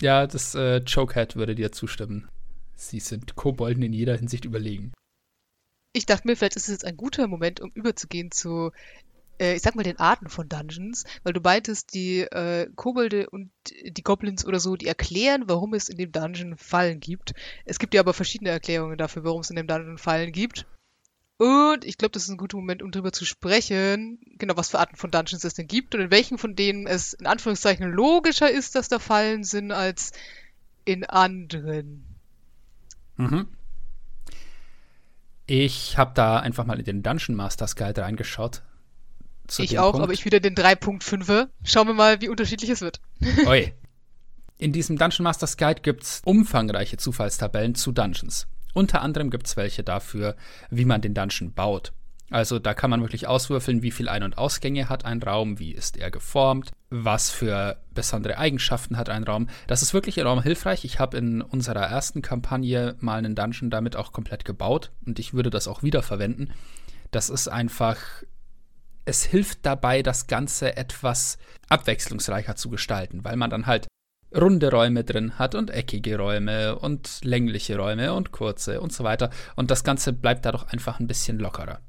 Ja, das äh, Chokehead würde dir zustimmen. Sie sind Kobolden in jeder Hinsicht überlegen. Ich dachte mir, vielleicht ist es jetzt ein guter Moment, um überzugehen zu, äh, ich sag mal, den Arten von Dungeons, weil du meintest, die äh, Kobolde und die Goblins oder so, die erklären, warum es in dem Dungeon Fallen gibt. Es gibt ja aber verschiedene Erklärungen dafür, warum es in dem Dungeon Fallen gibt. Und ich glaube, das ist ein guter Moment, um darüber zu sprechen, genau, was für Arten von Dungeons es denn gibt und in welchen von denen es in Anführungszeichen logischer ist, dass da Fallen sind, als in anderen. Mhm. Ich habe da einfach mal in den Dungeon Masters Guide reingeschaut. Ich auch, Punkt. aber ich wieder den 3.5er. Schauen wir mal, wie unterschiedlich es wird. <laughs> Oi. In diesem Dungeon Masters Guide gibt es umfangreiche Zufallstabellen zu Dungeons. Unter anderem gibt es welche dafür, wie man den Dungeon baut. Also da kann man wirklich auswürfeln, wie viel Ein- und Ausgänge hat ein Raum, wie ist er geformt, was für besondere Eigenschaften hat ein Raum. Das ist wirklich enorm hilfreich. Ich habe in unserer ersten Kampagne mal einen Dungeon damit auch komplett gebaut und ich würde das auch wieder verwenden. Das ist einfach, es hilft dabei, das Ganze etwas abwechslungsreicher zu gestalten, weil man dann halt runde Räume drin hat und eckige Räume und längliche Räume und kurze und so weiter. Und das Ganze bleibt dadurch einfach ein bisschen lockerer.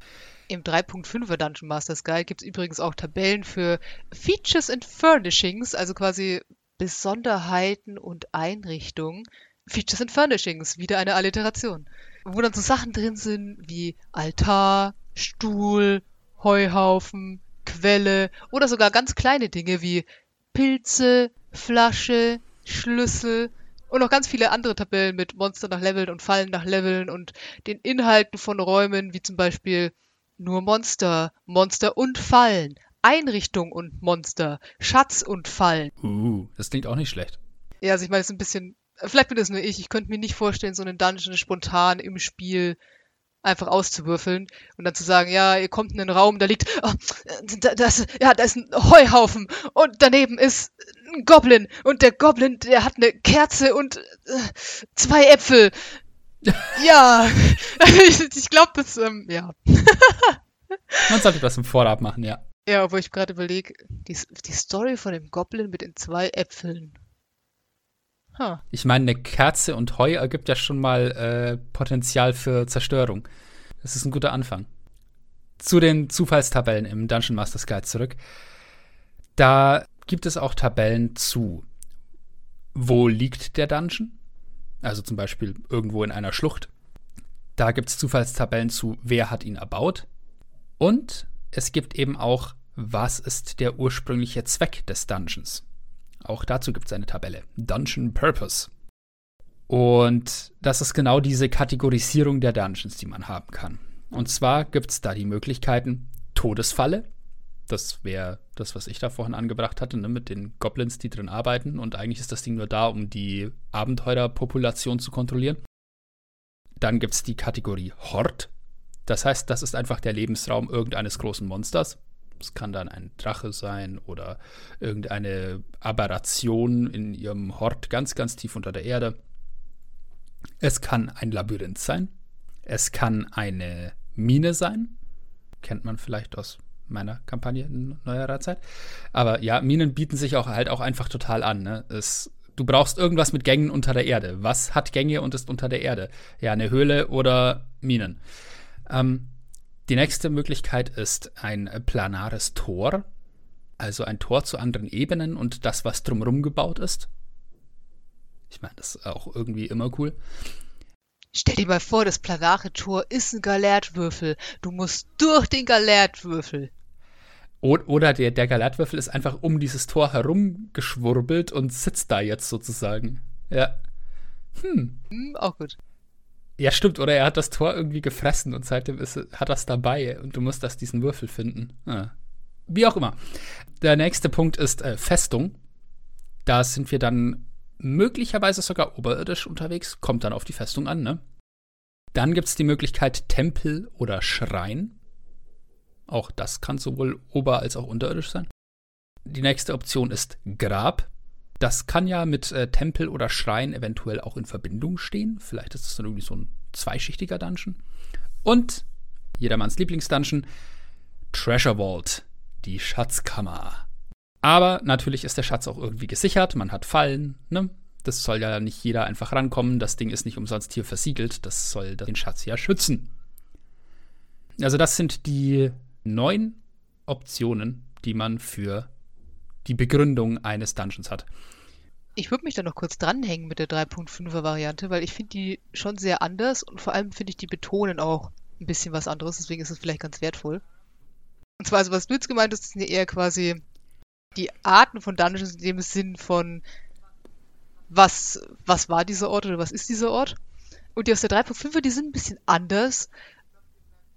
Im 3.5er Dungeon Masters Guide gibt es übrigens auch Tabellen für Features and Furnishings, also quasi Besonderheiten und Einrichtungen. Features and Furnishings, wieder eine Alliteration. Wo dann so Sachen drin sind wie Altar, Stuhl, Heuhaufen, Quelle oder sogar ganz kleine Dinge wie Pilze, Flasche, Schlüssel und noch ganz viele andere Tabellen mit Monster nach Leveln und Fallen nach Leveln und den Inhalten von Räumen, wie zum Beispiel nur Monster, Monster und Fallen, Einrichtung und Monster, Schatz und Fallen. Uh, das klingt auch nicht schlecht. Ja, also ich meine, es ist ein bisschen, vielleicht bin das nur ich, ich könnte mir nicht vorstellen, so einen Dungeon spontan im Spiel einfach auszuwürfeln und dann zu sagen, ja, ihr kommt in einen Raum, da liegt, oh, das, ja, da ist ein Heuhaufen und daneben ist ein Goblin und der Goblin, der hat eine Kerze und äh, zwei Äpfel. Ja, <laughs> ich, ich glaube, das, ähm, ja. <laughs> Man sollte das im Vorab machen, ja. Ja, obwohl ich gerade überlege, die, die Story von dem Goblin mit den zwei Äpfeln. Huh. Ich meine, eine Kerze und Heu ergibt ja schon mal äh, Potenzial für Zerstörung. Das ist ein guter Anfang. Zu den Zufallstabellen im Dungeon Masters Guide zurück. Da gibt es auch Tabellen zu, wo liegt der Dungeon? Also zum Beispiel irgendwo in einer Schlucht. Da gibt es Zufallstabellen zu, wer hat ihn erbaut. Und es gibt eben auch, was ist der ursprüngliche Zweck des Dungeons. Auch dazu gibt es eine Tabelle. Dungeon Purpose. Und das ist genau diese Kategorisierung der Dungeons, die man haben kann. Und zwar gibt es da die Möglichkeiten, Todesfalle. Das wäre das, was ich da vorhin angebracht hatte, ne, mit den Goblins, die drin arbeiten. Und eigentlich ist das Ding nur da, um die Abenteurerpopulation zu kontrollieren. Dann gibt es die Kategorie Hort. Das heißt, das ist einfach der Lebensraum irgendeines großen Monsters. Es kann dann ein Drache sein oder irgendeine Aberration in ihrem Hort ganz, ganz tief unter der Erde. Es kann ein Labyrinth sein. Es kann eine Mine sein. Kennt man vielleicht aus meiner Kampagne in neuerer Zeit. Aber ja, Minen bieten sich auch halt auch einfach total an. Ne? Es, du brauchst irgendwas mit Gängen unter der Erde. Was hat Gänge und ist unter der Erde? Ja, eine Höhle oder Minen. Ähm, die nächste Möglichkeit ist ein planares Tor, also ein Tor zu anderen Ebenen und das, was drumherum gebaut ist. Ich meine, das ist auch irgendwie immer cool. Stell dir mal vor, das planare Tor ist ein Galertwürfel. Du musst durch den Galertwürfel. Oder der, der Galertwürfel ist einfach um dieses Tor herumgeschwurbelt und sitzt da jetzt sozusagen. Ja. Hm. hm auch gut. Ja, stimmt. Oder er hat das Tor irgendwie gefressen und seitdem ist, hat das dabei und du musst das diesen Würfel finden. Ah. Wie auch immer. Der nächste Punkt ist äh, Festung. Da sind wir dann möglicherweise sogar oberirdisch unterwegs, kommt dann auf die Festung an, ne? Dann gibt es die Möglichkeit Tempel oder Schrein. Auch das kann sowohl ober- als auch unterirdisch sein. Die nächste Option ist Grab. Das kann ja mit äh, Tempel oder Schrein eventuell auch in Verbindung stehen. Vielleicht ist es dann irgendwie so ein zweischichtiger Dungeon. Und jedermanns Lieblingsdungeon, Treasure Vault, die Schatzkammer. Aber natürlich ist der Schatz auch irgendwie gesichert, man hat Fallen, ne? Das soll ja nicht jeder einfach rankommen. Das Ding ist nicht umsonst hier versiegelt. Das soll den Schatz ja schützen. Also, das sind die neun Optionen, die man für die Begründung eines Dungeons hat. Ich würde mich da noch kurz dranhängen mit der 3.5er Variante, weil ich finde die schon sehr anders und vor allem finde ich die betonen auch ein bisschen was anderes, deswegen ist es vielleicht ganz wertvoll. Und zwar, also was du jetzt gemeint hast, sind ja eher quasi die Arten von Dungeons in dem Sinn von, was, was war dieser Ort oder was ist dieser Ort. Und die aus der 3.5er, die sind ein bisschen anders.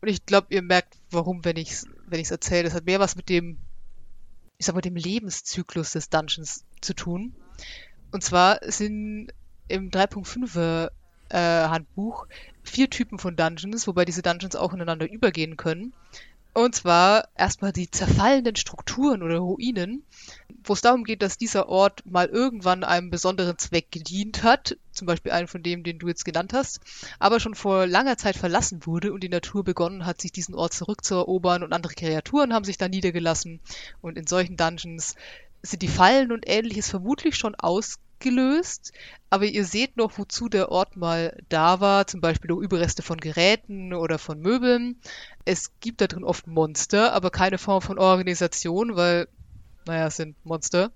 Und ich glaube, ihr merkt, warum, wenn ich es wenn ich's erzähle. Das hat mehr was mit dem, ich sag mal, dem Lebenszyklus des Dungeons zu tun. Und zwar sind im 3.5er äh, Handbuch vier Typen von Dungeons, wobei diese Dungeons auch ineinander übergehen können. Und zwar erstmal die zerfallenden Strukturen oder Ruinen, wo es darum geht, dass dieser Ort mal irgendwann einem besonderen Zweck gedient hat, zum Beispiel einen von dem, den du jetzt genannt hast, aber schon vor langer Zeit verlassen wurde und die Natur begonnen hat, sich diesen Ort zurückzuerobern und andere Kreaturen haben sich da niedergelassen. Und in solchen Dungeons sind die Fallen und ähnliches vermutlich schon aus gelöst, aber ihr seht noch, wozu der Ort mal da war, zum Beispiel durch Überreste von Geräten oder von Möbeln. Es gibt da drin oft Monster, aber keine Form von Organisation, weil, naja, es sind Monster.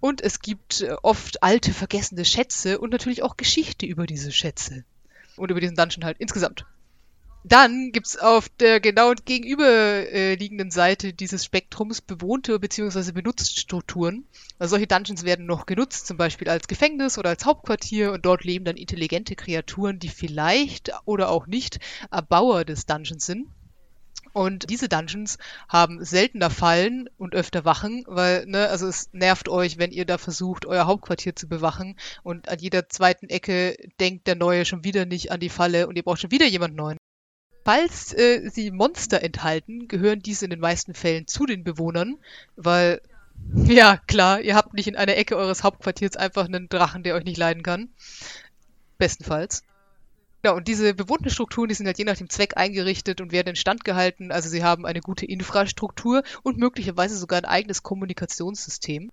Und es gibt äh, oft alte, vergessene Schätze und natürlich auch Geschichte über diese Schätze. Und über diesen Dungeon halt insgesamt. Dann gibt's auf der genau gegenüberliegenden Seite dieses Spektrums bewohnte bzw. benutzte Strukturen. Also solche Dungeons werden noch genutzt, zum Beispiel als Gefängnis oder als Hauptquartier und dort leben dann intelligente Kreaturen, die vielleicht oder auch nicht Erbauer des Dungeons sind. Und diese Dungeons haben seltener Fallen und öfter Wachen, weil, ne, also es nervt euch, wenn ihr da versucht, euer Hauptquartier zu bewachen und an jeder zweiten Ecke denkt der Neue schon wieder nicht an die Falle und ihr braucht schon wieder jemand Neuen. Falls äh, sie Monster enthalten, gehören diese in den meisten Fällen zu den Bewohnern, weil, ja, klar, ihr habt nicht in einer Ecke eures Hauptquartiers einfach einen Drachen, der euch nicht leiden kann. Bestenfalls. Ja, und diese bewohnten Strukturen, die sind halt je nach dem Zweck eingerichtet und werden instand gehalten. Also sie haben eine gute Infrastruktur und möglicherweise sogar ein eigenes Kommunikationssystem.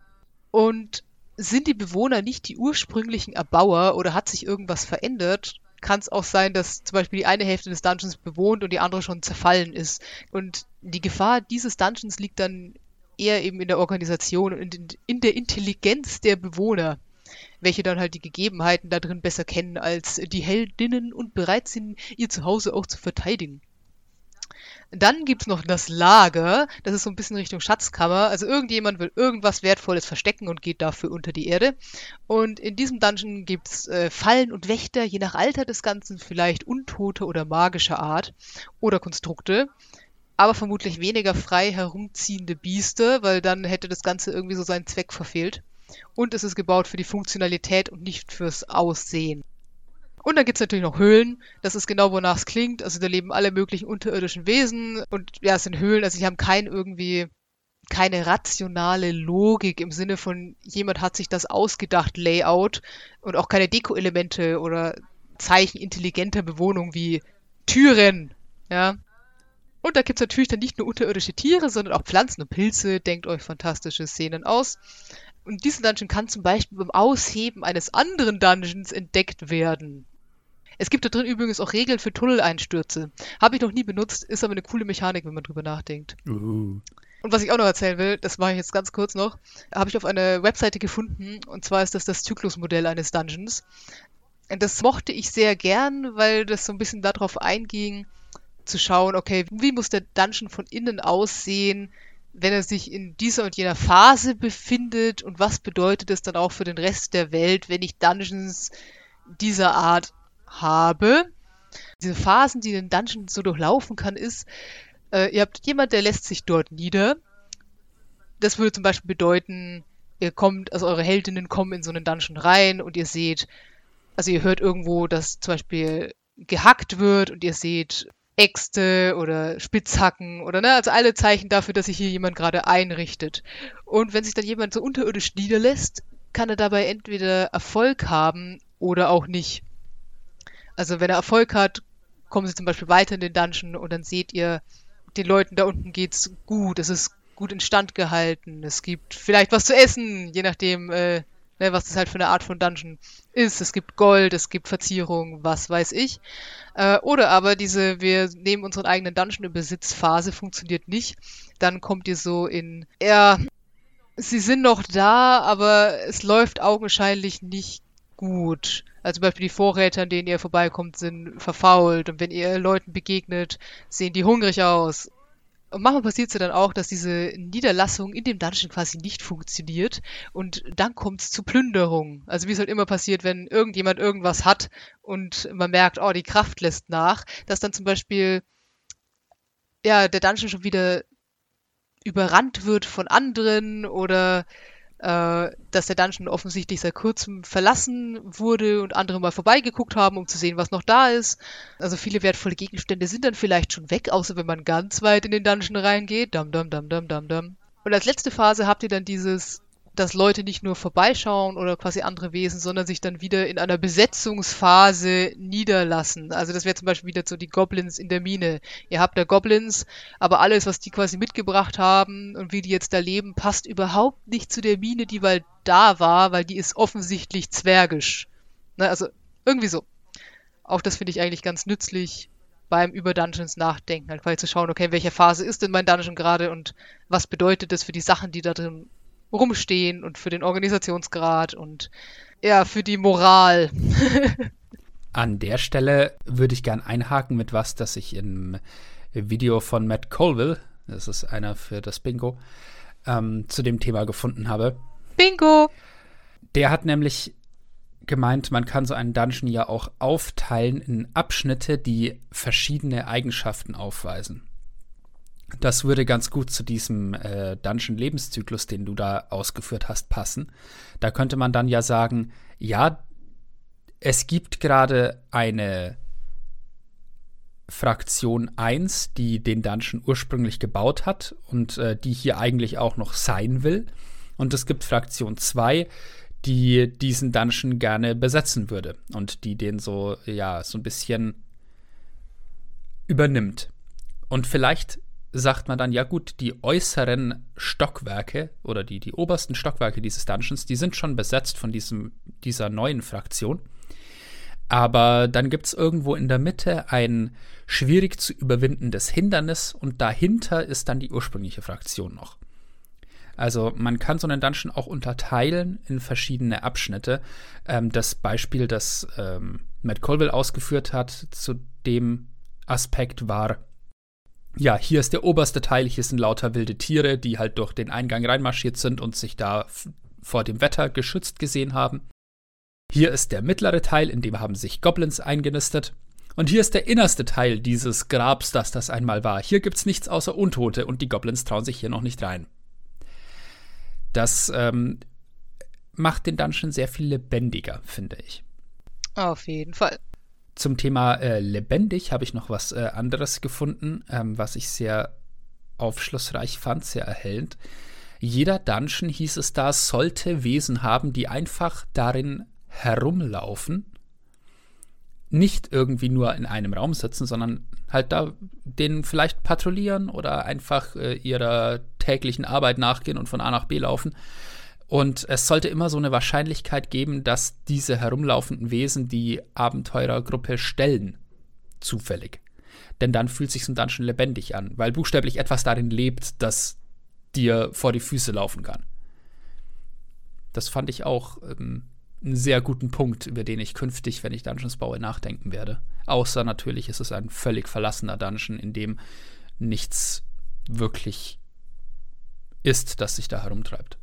Und sind die Bewohner nicht die ursprünglichen Erbauer oder hat sich irgendwas verändert, kann es auch sein, dass zum Beispiel die eine Hälfte des Dungeons bewohnt und die andere schon zerfallen ist. Und die Gefahr dieses Dungeons liegt dann eher eben in der Organisation und in, der Intelligenz der Bewohner, welche dann halt die Gegebenheiten da drin besser kennen als die Heldinnen und bereit sind, ihr Zuhause auch zu verteidigen. Dann gibt's noch das Lager. Das ist so ein bisschen Richtung Schatzkammer. Also irgendjemand will irgendwas Wertvolles verstecken und geht dafür unter die Erde. Und in diesem Dungeon gibt's äh, Fallen und Wächter, je nach Alter des Ganzen vielleicht untote oder magischer Art oder Konstrukte. aber vermutlich weniger frei herumziehende Biester, weil dann hätte das Ganze irgendwie so seinen Zweck verfehlt. Und es ist gebaut für die Funktionalität und nicht fürs Aussehen. Und dann gibt's natürlich noch Höhlen. Das ist genau, wonach es klingt. Also da leben alle möglichen unterirdischen Wesen. Und ja, es sind Höhlen. Also sie haben kein irgendwie keine rationale Logik im Sinne von jemand hat sich das ausgedacht, Layout und auch keine Deko-Elemente oder Zeichen intelligenter Bewohnung wie Türen, ja. Und da gibt's natürlich dann nicht nur unterirdische Tiere, sondern auch Pflanzen und Pilze. Denkt euch fantastische Szenen aus. Und diesen Dungeon kann zum Beispiel beim Ausheben eines anderen Dungeons entdeckt werden. Es gibt da drin übrigens auch Regeln für Tunneleinsturze. Habe ich noch nie benutzt, ist aber eine coole Mechanik, wenn man drüber nachdenkt. Uh. Und was ich auch noch erzählen will, das mache ich jetzt ganz kurz noch, habe ich auf einer Webseite gefunden, und zwar ist das das Zyklusmodell eines Dungeons. Und das mochte ich sehr gern, weil das so ein bisschen darauf einging, zu schauen, okay, wie muss der Dungeon von innen aussehen, wenn er sich in dieser und jener Phase befindet und was bedeutet es dann auch für den Rest der Welt, wenn ich Dungeons dieser Art habe. Diese Phasen, die den Dungeon so durchlaufen kann, ist, äh, ihr habt jemand, der lässt sich dort nieder. Das würde zum Beispiel bedeuten, ihr kommt, also eure Heldinnen kommen in so einen Dungeon rein und ihr seht, also ihr hört irgendwo, dass zum Beispiel gehackt wird und ihr seht Äxte oder Spitzhacken oder ne, also alle Zeichen dafür, dass sich hier jemand gerade einrichtet. Und wenn sich dann jemand so unterirdisch niederlässt, kann er dabei entweder Erfolg haben oder auch nicht. Also wenn er Erfolg hat, kommen sie zum Beispiel weiter in den Dungeon und dann seht ihr, den Leuten da unten geht's gut, es ist gut instand gehalten, es gibt vielleicht was zu essen, je nachdem, äh, ne, was das halt für eine Art von Dungeon ist. Es gibt Gold, es gibt Verzierung, was weiß ich. Äh, oder aber diese, wir nehmen unseren eigenen Dungeon in Besitzphase, funktioniert nicht. Dann kommt ihr so in, ja, sie sind noch da, aber es läuft augenscheinlich nicht gut. Also zum Beispiel die Vorräte, an denen ihr vorbeikommt, sind verfault. Und wenn ihr Leuten begegnet, sehen die hungrig aus. Und manchmal passiert es ja dann auch, dass diese Niederlassung in dem Dungeon quasi nicht funktioniert und dann kommt es zu Plünderung. Also wie es halt immer passiert, wenn irgendjemand irgendwas hat und man merkt, oh, die Kraft lässt nach, dass dann zum Beispiel ja der Dungeon schon wieder überrannt wird von anderen oder dass der Dungeon offensichtlich seit kurzem verlassen wurde und andere mal vorbeigeguckt haben, um zu sehen, was noch da ist. Also viele wertvolle Gegenstände sind dann vielleicht schon weg, außer wenn man ganz weit in den Dungeon reingeht. Dam, dam, dam, dam, dam, dam. Und als letzte Phase habt ihr dann dieses dass Leute nicht nur vorbeischauen oder quasi andere Wesen, sondern sich dann wieder in einer Besetzungsphase niederlassen. Also das wäre zum Beispiel wieder so die Goblins in der Mine. Ihr habt da Goblins, aber alles, was die quasi mitgebracht haben und wie die jetzt da leben, passt überhaupt nicht zu der Mine, die mal da war, weil die ist offensichtlich zwergisch. Ne, also irgendwie so. Auch das finde ich eigentlich ganz nützlich beim über Dungeons nachdenken, halt quasi zu schauen, okay, in welcher Phase ist denn mein Dungeon gerade und was bedeutet das für die Sachen, die da drin rumstehen und für den Organisationsgrad und ja, für die Moral. <laughs> An der Stelle würde ich gern einhaken mit was, das ich im Video von Matt Colville, das ist einer für das Bingo, ähm, zu dem Thema gefunden habe. Bingo! Der hat nämlich gemeint, man kann so einen Dungeon ja auch aufteilen in Abschnitte, die verschiedene Eigenschaften aufweisen. Das würde ganz gut zu diesem äh, Dungeon-Lebenszyklus, den du da ausgeführt hast, passen. Da könnte man dann ja sagen, ja, es gibt gerade eine Fraktion 1, die den Dungeon ursprünglich gebaut hat und äh, die hier eigentlich auch noch sein will. Und es gibt Fraktion 2, die diesen Dungeon gerne besetzen würde und die den so, ja, so ein bisschen übernimmt. Und vielleicht sagt man dann, ja gut, die äußeren Stockwerke oder die, die obersten Stockwerke dieses Dungeons, die sind schon besetzt von diesem, dieser neuen Fraktion. Aber dann gibt es irgendwo in der Mitte ein schwierig zu überwindendes Hindernis und dahinter ist dann die ursprüngliche Fraktion noch. Also man kann so einen Dungeon auch unterteilen in verschiedene Abschnitte. Ähm, das Beispiel, das ähm, Matt Colville ausgeführt hat zu dem Aspekt war ja, hier ist der oberste Teil, hier sind lauter wilde Tiere, die halt durch den Eingang reinmarschiert sind und sich da vor dem Wetter geschützt gesehen haben. Hier ist der mittlere Teil, in dem haben sich Goblins eingenistet. Und hier ist der innerste Teil dieses Grabs, das das einmal war. Hier gibt's nichts außer Untote und die Goblins trauen sich hier noch nicht rein. Das ähm, macht den Dungeon sehr viel lebendiger, finde ich. Auf jeden Fall. Zum Thema äh, lebendig habe ich noch was äh, anderes gefunden, ähm, was ich sehr aufschlussreich fand, sehr erhellend. Jeder Dungeon, hieß es da, sollte Wesen haben, die einfach darin herumlaufen. Nicht irgendwie nur in einem Raum sitzen, sondern halt da denen vielleicht patrouillieren oder einfach äh, ihrer täglichen Arbeit nachgehen und von A nach B laufen. Und es sollte immer so eine Wahrscheinlichkeit geben, dass diese herumlaufenden Wesen die Abenteurergruppe stellen. Zufällig. Denn dann fühlt sich so ein Dungeon lebendig an, weil buchstäblich etwas darin lebt, das dir vor die Füße laufen kann. Das fand ich auch ähm, einen sehr guten Punkt, über den ich künftig, wenn ich Dungeons baue, nachdenken werde. Außer natürlich ist es ein völlig verlassener Dungeon, in dem nichts wirklich ist, das sich da herumtreibt.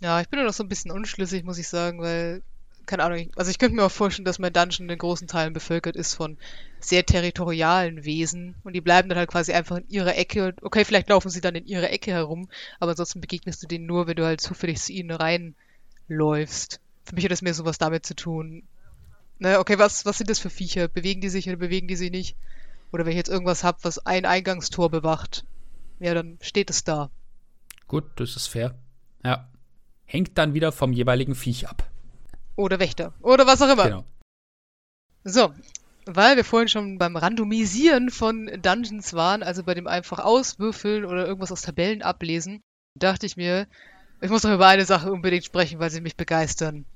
Ja, ich bin noch so ein bisschen unschlüssig, muss ich sagen, weil, keine Ahnung, also ich könnte mir auch vorstellen, dass mein Dungeon in großen Teilen bevölkert ist von sehr territorialen Wesen und die bleiben dann halt quasi einfach in ihrer Ecke. Okay, vielleicht laufen sie dann in ihrer Ecke herum, aber ansonsten begegnest du denen nur, wenn du halt zufällig zu ihnen reinläufst. Für mich hat das mehr sowas damit zu tun. Ne, okay, was, was sind das für Viecher? Bewegen die sich oder bewegen die sich nicht? Oder wenn ich jetzt irgendwas hab, was ein Eingangstor bewacht, ja, dann steht es da. Gut, das ist fair. Ja. Hängt dann wieder vom jeweiligen Viech ab. Oder Wächter. Oder was auch immer. Genau. So, weil wir vorhin schon beim Randomisieren von Dungeons waren, also bei dem einfach auswürfeln oder irgendwas aus Tabellen ablesen, dachte ich mir, ich muss noch über eine Sache unbedingt sprechen, weil sie mich begeistern.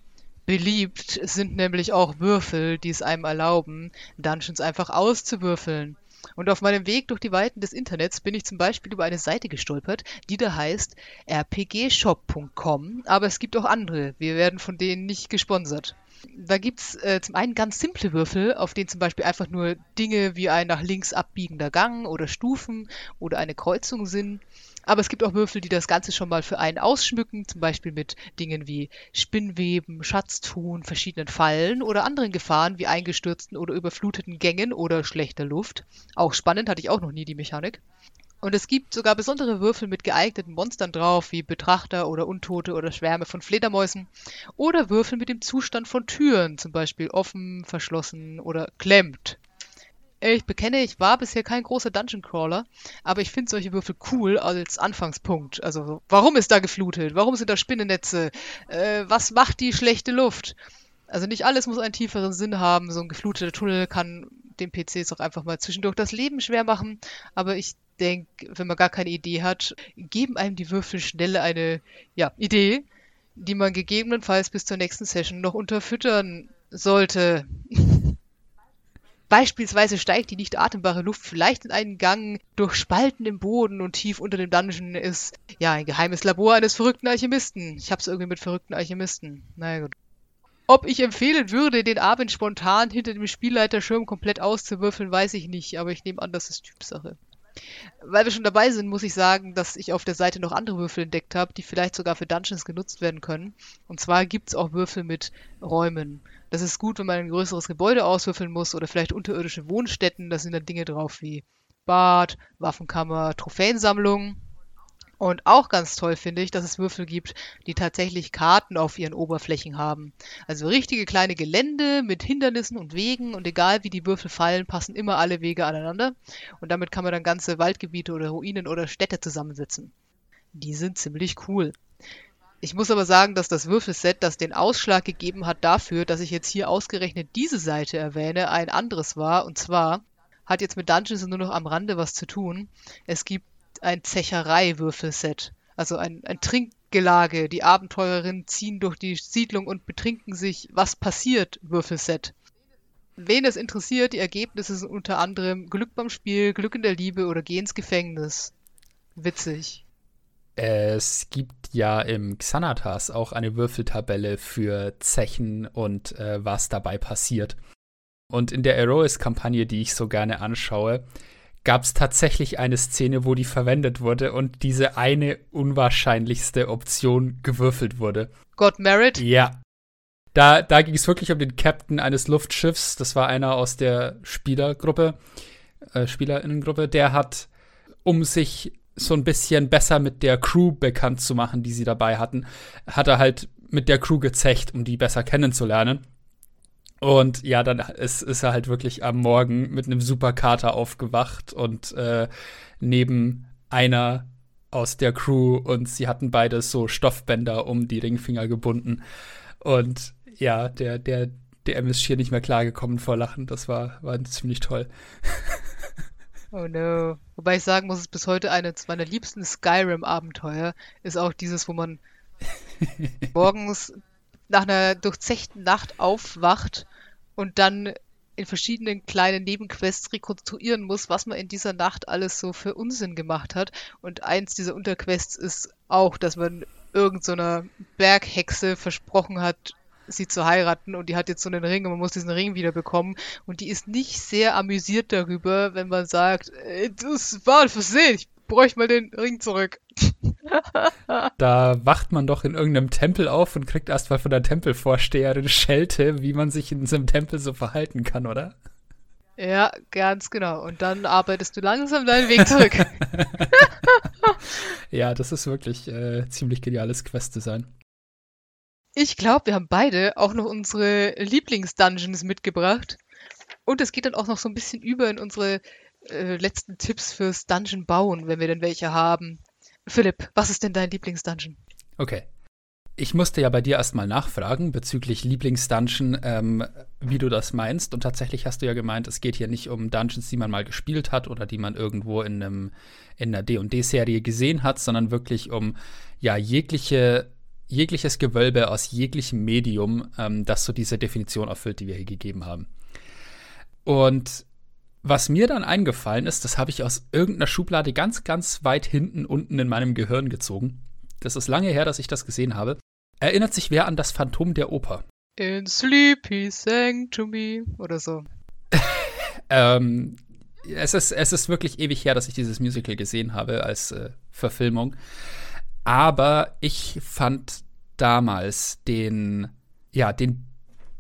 Beliebt sind nämlich auch Würfel, die es einem erlauben, Dungeons einfach auszuwürfeln. Und auf meinem Weg durch die Weiten des Internets bin ich zum Beispiel über eine Seite gestolpert, die da heißt rpgshop.com, aber es gibt auch andere. Wir werden von denen nicht gesponsert. Da gibt's äh, zum einen ganz simple Würfel, auf denen zum Beispiel einfach nur Dinge wie ein nach links abbiegender Gang oder Stufen oder eine Kreuzung sind. Aber es gibt auch Würfel, die das Ganze schon mal für einen ausschmücken, zum Beispiel mit Dingen wie Spinnweben, Schatztun, verschiedenen Fallen oder anderen Gefahren wie eingestürzten oder überfluteten Gängen oder schlechter Luft. Auch spannend, hatte ich auch noch nie die Mechanik. Und es gibt sogar besondere Würfel mit geeigneten Monstern drauf, wie Betrachter oder Untote oder Schwärme von Fledermäusen. Oder Würfel mit dem Zustand von Türen, zum Beispiel offen, verschlossen oder klemmt. Ich bekenne, ich war bisher kein großer Dungeon Crawler, aber ich finde solche Würfel cool als Anfangspunkt. Also, warum ist da geflutet? Warum sind da Spinnennetze? Äh, was macht die schlechte Luft? Also nicht alles muss einen tieferen Sinn haben. So ein gefluteter Tunnel kann den PCs auch einfach mal zwischendurch das Leben schwer machen. Aber ich denke, wenn man gar keine Idee hat, geben einem die Würfel schnell eine ja, Idee, die man gegebenenfalls bis zur nächsten Session noch unterfüttern sollte. <laughs> Beispielsweise steigt die nicht atembare Luft vielleicht in einen Gang durch Spalten im Boden und tief unter dem Dungeon ist ja ein geheimes Labor eines verrückten Alchemisten. Ich hab's irgendwie mit verrückten Alchemisten. Naja gut. Ob ich empfehlen würde, den Abend spontan hinter dem Spielleiterschirm komplett auszuwürfeln, weiß ich nicht, aber ich nehme an, das ist Typsache. Weil wir schon dabei sind, muss ich sagen, dass ich auf der Seite noch andere Würfel entdeckt habe, die vielleicht sogar für Dungeons genutzt werden können. Und zwar gibt es auch Würfel mit Räumen. Das ist gut, wenn man ein größeres Gebäude auswürfeln muss oder vielleicht unterirdische Wohnstätten. Da sind dann Dinge drauf wie Bad, Waffenkammer, Trophäensammlung. Und auch ganz toll finde ich, dass es Würfel gibt, die tatsächlich Karten auf ihren Oberflächen haben. Also richtige kleine Gelände mit Hindernissen und Wegen und egal wie die Würfel fallen, passen immer alle Wege aneinander. Und damit kann man dann ganze Waldgebiete oder Ruinen oder Städte zusammensetzen. Die sind ziemlich cool. Ich muss aber sagen, dass das Würfelset, das den Ausschlag gegeben hat dafür, dass ich jetzt hier ausgerechnet diese Seite erwähne, ein anderes war. Und zwar hat jetzt mit Dungeons nur noch am Rande was zu tun. Es gibt ein Zecherei-Würfelset. Also ein, ein Trinkgelage. Die Abenteurerinnen ziehen durch die Siedlung und betrinken sich. Was passiert? Würfelset. Wen es interessiert, die Ergebnisse sind unter anderem Glück beim Spiel, Glück in der Liebe oder Geh ins Gefängnis. Witzig. Es gibt ja im Xanatas auch eine Würfeltabelle für Zechen und äh, was dabei passiert. Und in der Erois-Kampagne, die ich so gerne anschaue, gab es tatsächlich eine Szene, wo die verwendet wurde und diese eine unwahrscheinlichste Option gewürfelt wurde. Got Merit? Ja. Da, da ging es wirklich um den Captain eines Luftschiffs. Das war einer aus der Spielergruppe, äh, Spielerinnengruppe. Der hat, um sich so ein bisschen besser mit der Crew bekannt zu machen, die sie dabei hatten, hat er halt mit der Crew gezecht, um die besser kennenzulernen. Und ja, dann ist, ist er halt wirklich am Morgen mit einem Superkater aufgewacht und äh, neben einer aus der Crew und sie hatten beide so Stoffbänder um die Ringfinger gebunden. Und ja, der, der, der M ist schier nicht mehr klargekommen vor Lachen. Das war, war ziemlich toll. <laughs> Oh no. Wobei ich sagen muss, es ist bis heute eines meiner liebsten Skyrim-Abenteuer ist auch dieses, wo man <laughs> morgens nach einer durchzechten Nacht aufwacht und dann in verschiedenen kleinen Nebenquests rekonstruieren muss, was man in dieser Nacht alles so für Unsinn gemacht hat. Und eins dieser Unterquests ist auch, dass man irgendeiner so Berghexe versprochen hat, sie zu heiraten und die hat jetzt so einen Ring und man muss diesen Ring wieder bekommen und die ist nicht sehr amüsiert darüber, wenn man sagt, äh, das war ein Versehen, ich bräuchte mal den Ring zurück. <laughs> da wacht man doch in irgendeinem Tempel auf und kriegt erstmal von der Tempelvorsteherin Schelte, wie man sich in so einem Tempel so verhalten kann, oder? Ja, ganz genau. Und dann arbeitest du langsam deinen Weg zurück. <laughs> ja, das ist wirklich äh, ziemlich geniales Quest-Design. Ich glaube, wir haben beide auch noch unsere Lieblings-Dungeons mitgebracht. Und es geht dann auch noch so ein bisschen über in unsere äh, letzten Tipps fürs Dungeon bauen, wenn wir denn welche haben. Philipp, was ist denn dein Lieblings-Dungeon? Okay. Ich musste ja bei dir erstmal nachfragen bezüglich Lieblingsdungeon, ähm, wie du das meinst. Und tatsächlich hast du ja gemeint, es geht hier nicht um Dungeons, die man mal gespielt hat oder die man irgendwo in, einem, in einer D&D-Serie gesehen hat, sondern wirklich um ja jegliche jegliches Gewölbe aus jeglichem Medium, ähm, das so diese Definition erfüllt, die wir hier gegeben haben. Und was mir dann eingefallen ist, das habe ich aus irgendeiner Schublade ganz, ganz weit hinten unten in meinem Gehirn gezogen. Das ist lange her, dass ich das gesehen habe. Erinnert sich wer an das Phantom der Oper? In Sleepy Sang to Me oder so. <laughs> ähm, es, ist, es ist wirklich ewig her, dass ich dieses Musical gesehen habe als äh, Verfilmung. Aber ich fand damals den, ja, den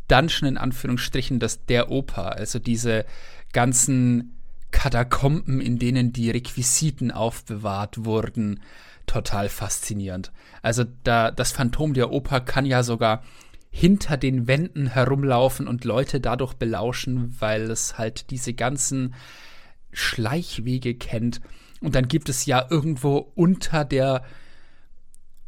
Dungeon in Anführungsstrichen das der Oper, also diese ganzen Katakomben, in denen die Requisiten aufbewahrt wurden, total faszinierend. Also da das Phantom der Oper kann ja sogar hinter den Wänden herumlaufen und Leute dadurch belauschen, weil es halt diese ganzen Schleichwege kennt. Und dann gibt es ja irgendwo unter der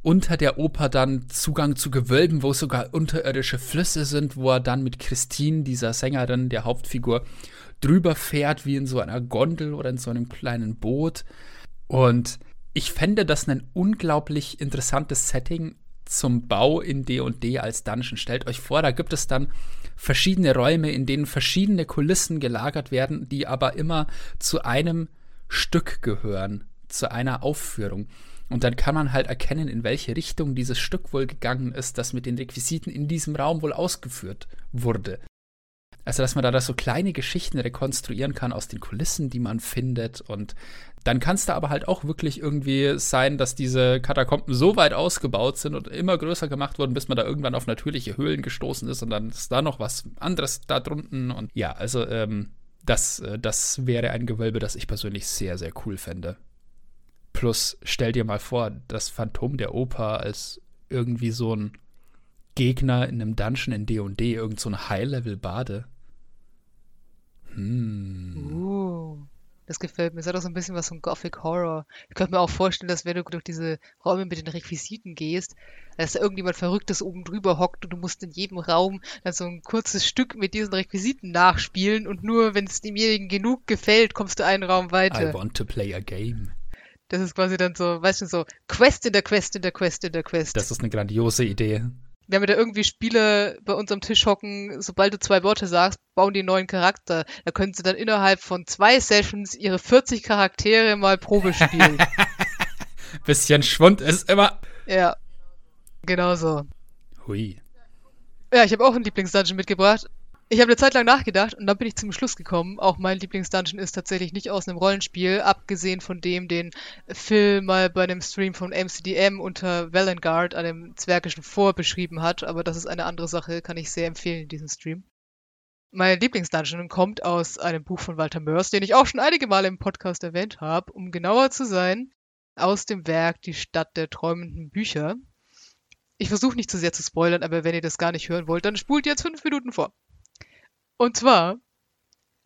unter der Oper dann Zugang zu Gewölben, wo sogar unterirdische Flüsse sind, wo er dann mit Christine, dieser Sängerin, der Hauptfigur, drüber fährt, wie in so einer Gondel oder in so einem kleinen Boot. Und ich fände das ein unglaublich interessantes Setting zum Bau in D&D als Dungeon. Stellt euch vor, da gibt es dann verschiedene Räume, in denen verschiedene Kulissen gelagert werden, die aber immer zu einem Stück gehören, zu einer Aufführung. Und dann kann man halt erkennen, in welche Richtung dieses Stück wohl gegangen ist, das mit den Requisiten in diesem Raum wohl ausgeführt wurde. Also, dass man da so kleine Geschichten rekonstruieren kann aus den Kulissen, die man findet. Und dann kann es da aber halt auch wirklich irgendwie sein, dass diese Katakomben so weit ausgebaut sind und immer größer gemacht wurden, bis man da irgendwann auf natürliche Höhlen gestoßen ist und dann ist da noch was anderes da drunten. Und ja, also ähm, das, äh, das wäre ein Gewölbe, das ich persönlich sehr, sehr cool fände. Plus, stell dir mal vor, das Phantom der Oper als irgendwie so ein Gegner in einem Dungeon in D&D, irgend so ein High-Level-Bade. Hm. Uh, das gefällt mir. Es hat auch so ein bisschen was von Gothic Horror. Ich könnte mir auch vorstellen, dass wenn du durch diese Räume mit den Requisiten gehst, dass da irgendjemand Verrücktes oben drüber hockt und du musst in jedem Raum dann so ein kurzes Stück mit diesen Requisiten nachspielen und nur wenn es demjenigen genug gefällt, kommst du einen Raum weiter. I want to play a game. Das ist quasi dann so, weißt du, so Quest in der Quest in der Quest in der Quest. Das ist eine grandiose Idee wenn wir da irgendwie Spieler bei uns am Tisch hocken, sobald du zwei Worte sagst, bauen die einen neuen Charakter. Da können sie dann innerhalb von zwei Sessions ihre 40 Charaktere mal Probe spielen. <laughs> Bisschen Schwund ist immer. Ja, genau so. Hui. Ja, ich habe auch einen Lieblingsdungeon mitgebracht. Ich habe eine Zeit lang nachgedacht und dann bin ich zum Schluss gekommen. Auch mein Lieblingsdungeon ist tatsächlich nicht aus einem Rollenspiel, abgesehen von dem, den Phil mal bei einem Stream von MCDM unter Valengard, einem zwergischen Vor, beschrieben hat. Aber das ist eine andere Sache, kann ich sehr empfehlen, diesen Stream. Mein Lieblingsdungeon kommt aus einem Buch von Walter Mörs, den ich auch schon einige Male im Podcast erwähnt habe. Um genauer zu sein, aus dem Werk Die Stadt der träumenden Bücher. Ich versuche nicht zu sehr zu spoilern, aber wenn ihr das gar nicht hören wollt, dann spult jetzt fünf Minuten vor. Und zwar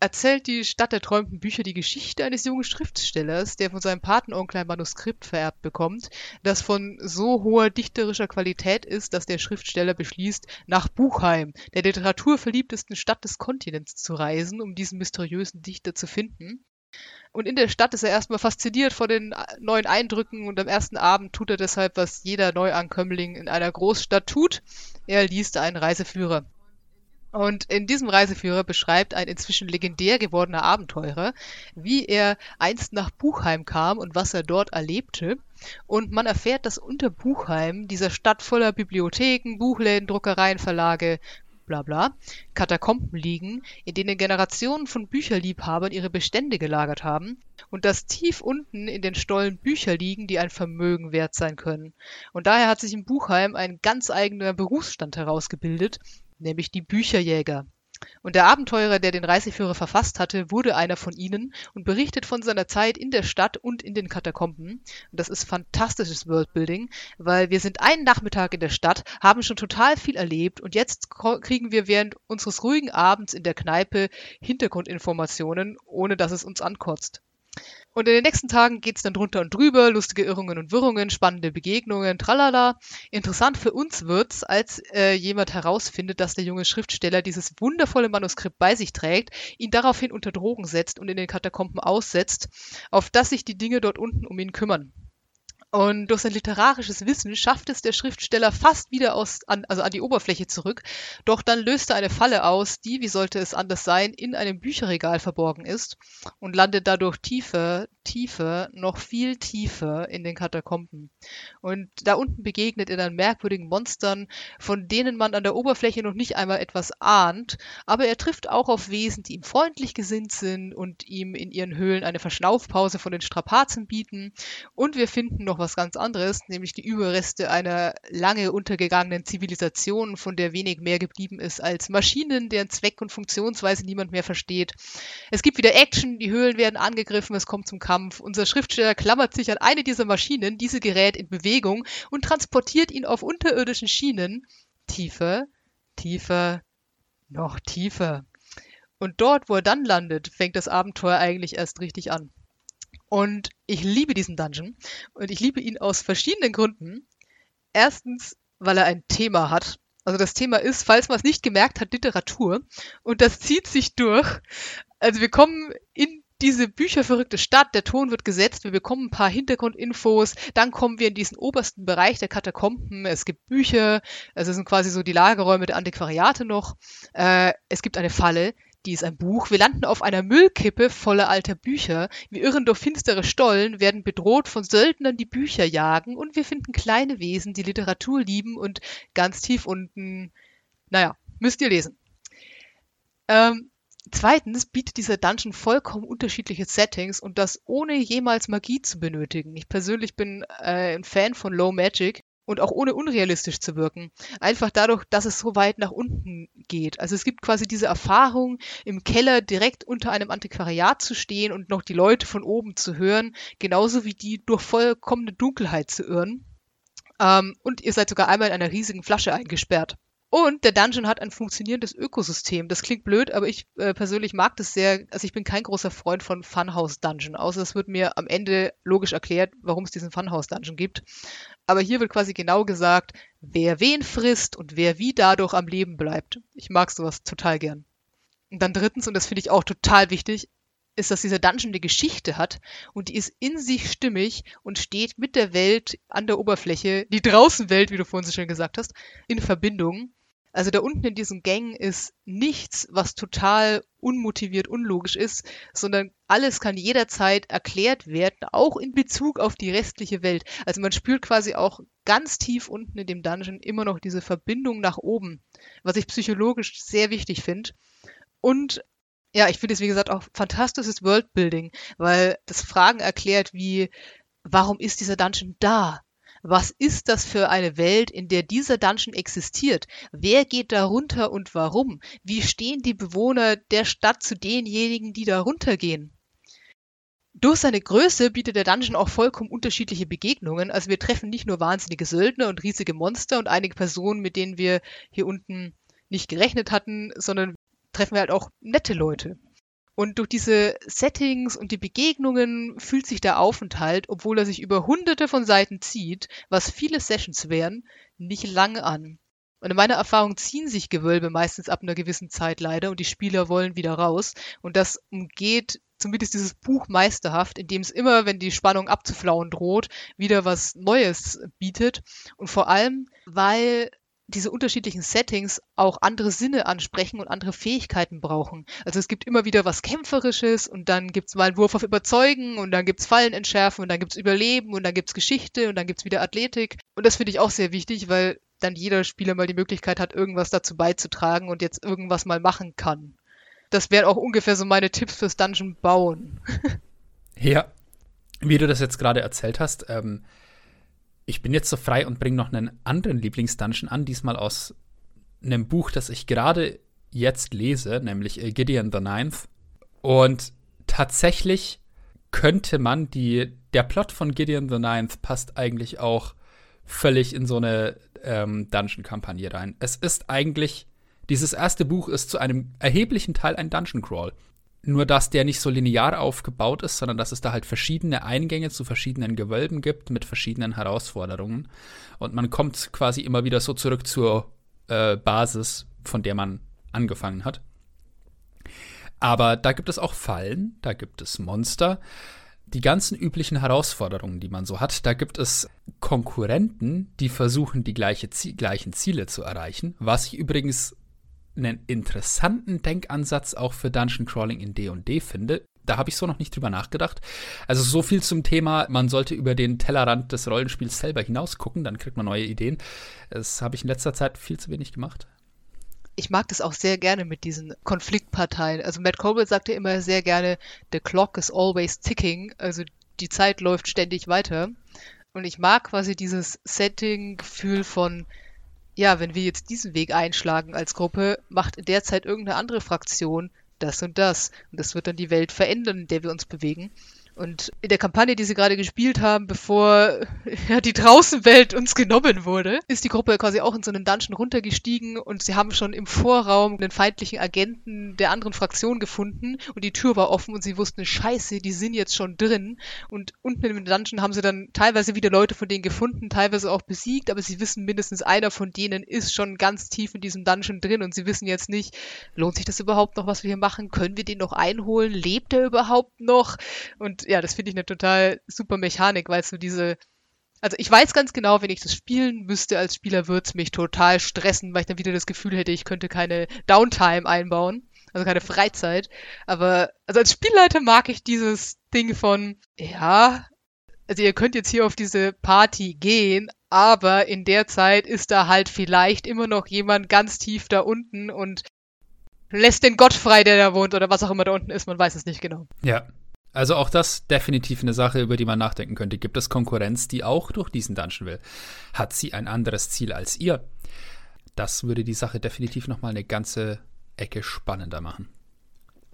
erzählt die Stadt der träumten Bücher die Geschichte eines jungen Schriftstellers, der von seinem Patenonkel ein Manuskript vererbt bekommt, das von so hoher dichterischer Qualität ist, dass der Schriftsteller beschließt, nach Buchheim, der literaturverliebtesten Stadt des Kontinents, zu reisen, um diesen mysteriösen Dichter zu finden. Und in der Stadt ist er erstmal fasziniert von den neuen Eindrücken und am ersten Abend tut er deshalb, was jeder Neuankömmling in einer Großstadt tut. Er liest einen Reiseführer. Und in diesem Reiseführer beschreibt ein inzwischen legendär gewordener Abenteurer, wie er einst nach Buchheim kam und was er dort erlebte. Und man erfährt, dass unter Buchheim, dieser Stadt voller Bibliotheken, Buchläden, Druckereien, Verlage, bla bla, Katakomben liegen, in denen Generationen von Bücherliebhabern ihre Bestände gelagert haben und dass tief unten in den Stollen Bücher liegen, die ein Vermögen wert sein können. Und daher hat sich in Buchheim ein ganz eigener Berufsstand herausgebildet, nämlich die Bücherjäger. Und der Abenteurer, der den Reiseführer verfasst hatte, wurde einer von ihnen und berichtet von seiner Zeit in der Stadt und in den Katakomben. Und das ist fantastisches Worldbuilding, weil wir sind einen Nachmittag in der Stadt, haben schon total viel erlebt und jetzt kriegen wir während unseres ruhigen Abends in der Kneipe Hintergrundinformationen, ohne dass es uns ankotzt. Und in den nächsten Tagen geht es dann drunter und drüber, lustige Irrungen und Wirrungen, spannende Begegnungen, tralala. Interessant für uns wird's, als äh, jemand herausfindet, dass der junge Schriftsteller dieses wundervolle Manuskript bei sich trägt, ihn daraufhin unter Drogen setzt und in den Katakomben aussetzt, auf dass sich die Dinge dort unten um ihn kümmern. Und durch sein literarisches Wissen schafft es der Schriftsteller fast wieder aus, an, also an die Oberfläche zurück. Doch dann löst er eine Falle aus, die, wie sollte es anders sein, in einem Bücherregal verborgen ist und landet dadurch tiefer, tiefer, noch viel tiefer in den Katakomben. Und da unten begegnet er dann merkwürdigen Monstern, von denen man an der Oberfläche noch nicht einmal etwas ahnt, aber er trifft auch auf Wesen, die ihm freundlich gesinnt sind und ihm in ihren Höhlen eine Verschnaufpause von den Strapazen bieten. Und wir finden noch was ganz anderes, nämlich die Überreste einer lange untergegangenen Zivilisation, von der wenig mehr geblieben ist als Maschinen, deren Zweck und Funktionsweise niemand mehr versteht. Es gibt wieder Action, die Höhlen werden angegriffen, es kommt zum Kampf. Unser Schriftsteller klammert sich an eine dieser Maschinen, diese gerät in Bewegung und transportiert ihn auf unterirdischen Schienen tiefer, tiefer, noch tiefer. Und dort, wo er dann landet, fängt das Abenteuer eigentlich erst richtig an. Und ich liebe diesen Dungeon. Und ich liebe ihn aus verschiedenen Gründen. Erstens, weil er ein Thema hat. Also das Thema ist, falls man es nicht gemerkt hat, Literatur. Und das zieht sich durch. Also wir kommen in diese bücherverrückte Stadt, der Ton wird gesetzt, wir bekommen ein paar Hintergrundinfos, dann kommen wir in diesen obersten Bereich der Katakomben, es gibt Bücher, also es sind quasi so die Lagerräume der Antiquariate noch, äh, es gibt eine Falle, die ist ein Buch. Wir landen auf einer Müllkippe voller alter Bücher. Wir irren durch finstere Stollen, werden bedroht von Söldnern, die Bücher jagen und wir finden kleine Wesen, die Literatur lieben und ganz tief unten, naja, müsst ihr lesen. Ähm, zweitens bietet dieser Dungeon vollkommen unterschiedliche Settings und das ohne jemals Magie zu benötigen. Ich persönlich bin äh, ein Fan von Low Magic und auch ohne unrealistisch zu wirken. Einfach dadurch, dass es so weit nach unten geht. Also es gibt quasi diese Erfahrung, im Keller direkt unter einem Antiquariat zu stehen und noch die Leute von oben zu hören, genauso wie die durch vollkommene Dunkelheit zu irren. Ähm, und ihr seid sogar einmal in einer riesigen Flasche eingesperrt. Und der Dungeon hat ein funktionierendes Ökosystem. Das klingt blöd, aber ich äh, persönlich mag das sehr. Also ich bin kein großer Freund von Funhouse Dungeon, außer es wird mir am Ende logisch erklärt, warum es diesen Funhouse Dungeon gibt. Aber hier wird quasi genau gesagt, wer wen frisst und wer wie dadurch am Leben bleibt. Ich mag sowas total gern. Und dann drittens, und das finde ich auch total wichtig, ist, dass dieser Dungeon eine Geschichte hat und die ist in sich stimmig und steht mit der Welt an der Oberfläche, die Draußenwelt, wie du vorhin so schön gesagt hast, in Verbindung. Also da unten in diesen Gängen ist nichts, was total unmotiviert, unlogisch ist, sondern alles kann jederzeit erklärt werden, auch in Bezug auf die restliche Welt. Also man spürt quasi auch ganz tief unten in dem Dungeon immer noch diese Verbindung nach oben, was ich psychologisch sehr wichtig finde. Und ja, ich finde es, wie gesagt, auch fantastisches Worldbuilding, weil das Fragen erklärt wie, warum ist dieser Dungeon da? Was ist das für eine Welt, in der dieser Dungeon existiert? Wer geht da runter und warum? Wie stehen die Bewohner der Stadt zu denjenigen, die da runtergehen? Durch seine Größe bietet der Dungeon auch vollkommen unterschiedliche Begegnungen. Also wir treffen nicht nur wahnsinnige Söldner und riesige Monster und einige Personen, mit denen wir hier unten nicht gerechnet hatten, sondern treffen wir halt auch nette Leute. Und durch diese Settings und die Begegnungen fühlt sich der Aufenthalt, obwohl er sich über hunderte von Seiten zieht, was viele Sessions wären, nicht lange an. Und in meiner Erfahrung ziehen sich Gewölbe meistens ab einer gewissen Zeit leider und die Spieler wollen wieder raus. Und das umgeht zumindest dieses Buch meisterhaft, indem es immer, wenn die Spannung abzuflauen droht, wieder was Neues bietet. Und vor allem, weil diese unterschiedlichen Settings auch andere Sinne ansprechen und andere Fähigkeiten brauchen. Also es gibt immer wieder was Kämpferisches und dann gibt es mal einen Wurf auf Überzeugen und dann gibt es Fallen entschärfen und dann gibt es Überleben und dann gibt es Geschichte und dann gibt es wieder Athletik. Und das finde ich auch sehr wichtig, weil dann jeder Spieler mal die Möglichkeit hat, irgendwas dazu beizutragen und jetzt irgendwas mal machen kann. Das wären auch ungefähr so meine Tipps fürs Dungeon bauen. <laughs> ja, wie du das jetzt gerade erzählt hast, ähm, ich bin jetzt so frei und bringe noch einen anderen Lieblingsdungeon an, diesmal aus einem Buch, das ich gerade jetzt lese, nämlich äh, Gideon the Ninth. Und tatsächlich könnte man die, der Plot von Gideon the Ninth passt eigentlich auch völlig in so eine ähm, Dungeon-Kampagne rein. Es ist eigentlich, dieses erste Buch ist zu einem erheblichen Teil ein Dungeon Crawl. Nur, dass der nicht so linear aufgebaut ist, sondern dass es da halt verschiedene Eingänge zu verschiedenen Gewölben gibt mit verschiedenen Herausforderungen. Und man kommt quasi immer wieder so zurück zur äh, Basis, von der man angefangen hat. Aber da gibt es auch Fallen, da gibt es Monster, die ganzen üblichen Herausforderungen, die man so hat. Da gibt es Konkurrenten, die versuchen, die gleiche gleichen Ziele zu erreichen, was ich übrigens einen interessanten Denkansatz auch für Dungeon Crawling in D&D finde. Da habe ich so noch nicht drüber nachgedacht. Also so viel zum Thema, man sollte über den Tellerrand des Rollenspiels selber hinaus gucken, dann kriegt man neue Ideen. Das habe ich in letzter Zeit viel zu wenig gemacht. Ich mag das auch sehr gerne mit diesen Konfliktparteien. Also Matt Colbert sagte immer sehr gerne, the clock is always ticking, also die Zeit läuft ständig weiter. Und ich mag quasi dieses Setting-Gefühl von, ja, wenn wir jetzt diesen Weg einschlagen als Gruppe, macht in der Zeit irgendeine andere Fraktion das und das. Und das wird dann die Welt verändern, in der wir uns bewegen. Und in der Kampagne, die sie gerade gespielt haben, bevor <laughs> ja, die Draußenwelt uns genommen wurde, ist die Gruppe quasi auch in so einen Dungeon runtergestiegen und sie haben schon im Vorraum einen feindlichen Agenten der anderen Fraktion gefunden und die Tür war offen und sie wussten, scheiße, die sind jetzt schon drin. Und unten im Dungeon haben sie dann teilweise wieder Leute von denen gefunden, teilweise auch besiegt, aber sie wissen mindestens einer von denen ist schon ganz tief in diesem Dungeon drin und sie wissen jetzt nicht, lohnt sich das überhaupt noch, was wir hier machen? Können wir den noch einholen? Lebt er überhaupt noch? Und ja, das finde ich eine total super Mechanik, weil so diese, also ich weiß ganz genau, wenn ich das spielen müsste als Spieler, würde es mich total stressen, weil ich dann wieder das Gefühl hätte, ich könnte keine Downtime einbauen, also keine Freizeit. Aber also als Spielleiter mag ich dieses Ding von, ja, also ihr könnt jetzt hier auf diese Party gehen, aber in der Zeit ist da halt vielleicht immer noch jemand ganz tief da unten und lässt den Gott frei, der da wohnt oder was auch immer da unten ist, man weiß es nicht genau. Ja, also auch das definitiv eine Sache, über die man nachdenken könnte. Gibt es Konkurrenz, die auch durch diesen Dungeon will? Hat sie ein anderes Ziel als ihr? Das würde die Sache definitiv noch mal eine ganze Ecke spannender machen.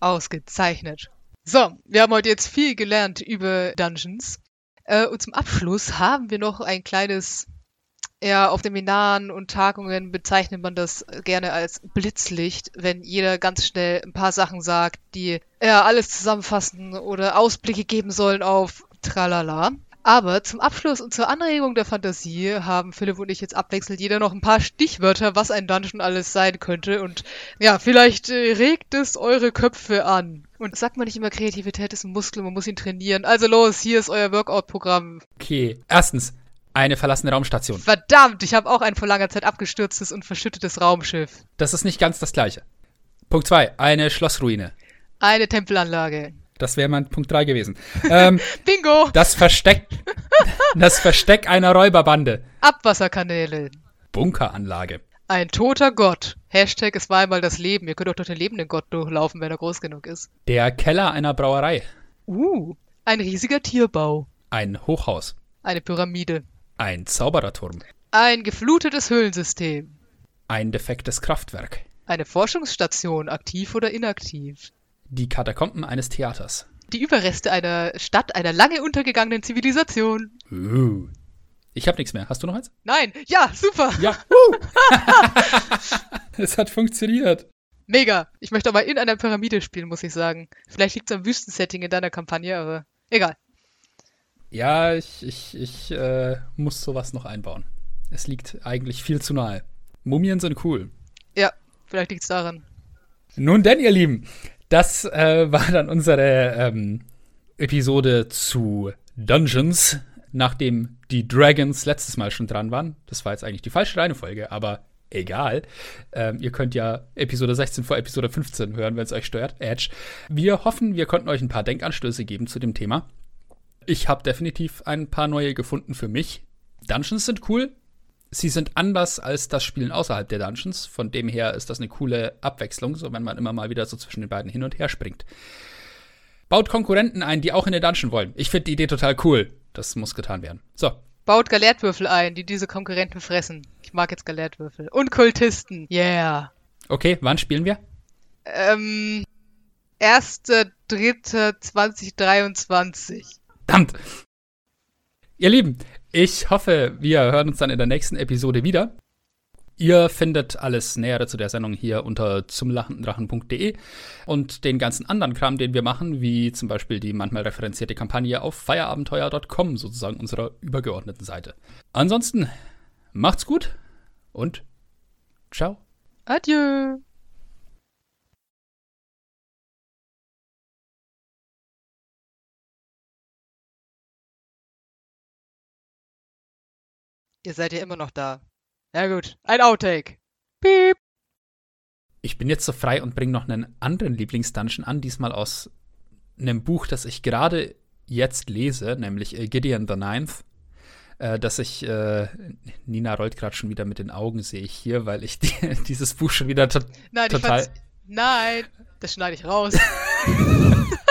Ausgezeichnet. So, wir haben heute jetzt viel gelernt über Dungeons. Äh, und zum Abschluss haben wir noch ein kleines ja, auf Seminaren und Tagungen bezeichnet man das gerne als Blitzlicht, wenn jeder ganz schnell ein paar Sachen sagt, die ja alles zusammenfassen oder Ausblicke geben sollen auf Tralala. Aber zum Abschluss und zur Anregung der Fantasie haben Philipp und ich jetzt abwechselnd jeder noch ein paar Stichwörter, was ein Dungeon alles sein könnte. Und ja, vielleicht äh, regt es eure Köpfe an. Und sagt man nicht immer, Kreativität ist ein Muskel, man muss ihn trainieren. Also los, hier ist euer Workout-Programm. Okay, erstens, eine verlassene Raumstation. Verdammt, ich habe auch ein vor langer Zeit abgestürztes und verschüttetes Raumschiff. Das ist nicht ganz das gleiche. Punkt 2, eine Schlossruine. Eine Tempelanlage. Das wäre mein Punkt 3 gewesen. Ähm, <laughs> Bingo! Das Versteck, <laughs> das Versteck einer Räuberbande. Abwasserkanäle. Bunkeranlage. Ein toter Gott. Hashtag es war einmal das Leben. Ihr könnt auch durch den lebenden Gott durchlaufen, wenn er groß genug ist. Der Keller einer Brauerei. Uh, ein riesiger Tierbau. Ein Hochhaus. Eine Pyramide. Ein Zaubererturm. Ein geflutetes Höhlensystem. Ein defektes Kraftwerk. Eine Forschungsstation, aktiv oder inaktiv. Die Katakomben eines Theaters. Die Überreste einer Stadt einer lange untergegangenen Zivilisation. Uh. Ich habe nichts mehr. Hast du noch eins? Nein, ja, super. Ja. Uh. <laughs> es hat funktioniert. Mega. Ich möchte aber in einer Pyramide spielen, muss ich sagen. Vielleicht liegt es am Wüstensetting in deiner Kampagne, aber egal. Ja, ich, ich, ich äh, muss sowas noch einbauen. Es liegt eigentlich viel zu nahe. Mumien sind cool. Ja, vielleicht liegt es daran. Nun denn, ihr Lieben, das äh, <laughs> war dann unsere ähm, Episode zu Dungeons, nachdem die Dragons letztes Mal schon dran waren. Das war jetzt eigentlich die falsche Reihenfolge, aber egal. Ähm, ihr könnt ja Episode 16 vor Episode 15 hören, wenn es euch stört. Edge. Wir hoffen, wir konnten euch ein paar Denkanstöße geben zu dem Thema. Ich habe definitiv ein paar neue gefunden für mich. Dungeons sind cool. Sie sind anders als das Spielen außerhalb der Dungeons. Von dem her ist das eine coole Abwechslung, so wenn man immer mal wieder so zwischen den beiden hin und her springt. Baut Konkurrenten ein, die auch in den Dungeon wollen. Ich finde die Idee total cool. Das muss getan werden. So. Baut Galertwürfel ein, die diese Konkurrenten fressen. Ich mag jetzt Galertwürfel. Und Kultisten. Yeah. Okay, wann spielen wir? Ähm, 1.3.2023. Verdammt! Ihr Lieben, ich hoffe, wir hören uns dann in der nächsten Episode wieder. Ihr findet alles Nähere zu der Sendung hier unter zumlachendrachen.de und den ganzen anderen Kram, den wir machen, wie zum Beispiel die manchmal referenzierte Kampagne auf feierabenteuer.com, sozusagen unserer übergeordneten Seite. Ansonsten macht's gut und ciao. Adieu. Ihr seid ja immer noch da. Ja gut, ein Outtake. Piep. Ich bin jetzt so frei und bringe noch einen anderen Lieblingsdungeon an, diesmal aus einem Buch, das ich gerade jetzt lese, nämlich äh, Gideon the Ninth. Äh, dass ich, äh, Nina rollt gerade schon wieder mit den Augen, sehe ich hier, weil ich <laughs> die, dieses Buch schon wieder to Nein, total. nein, das schneide ich raus. <laughs>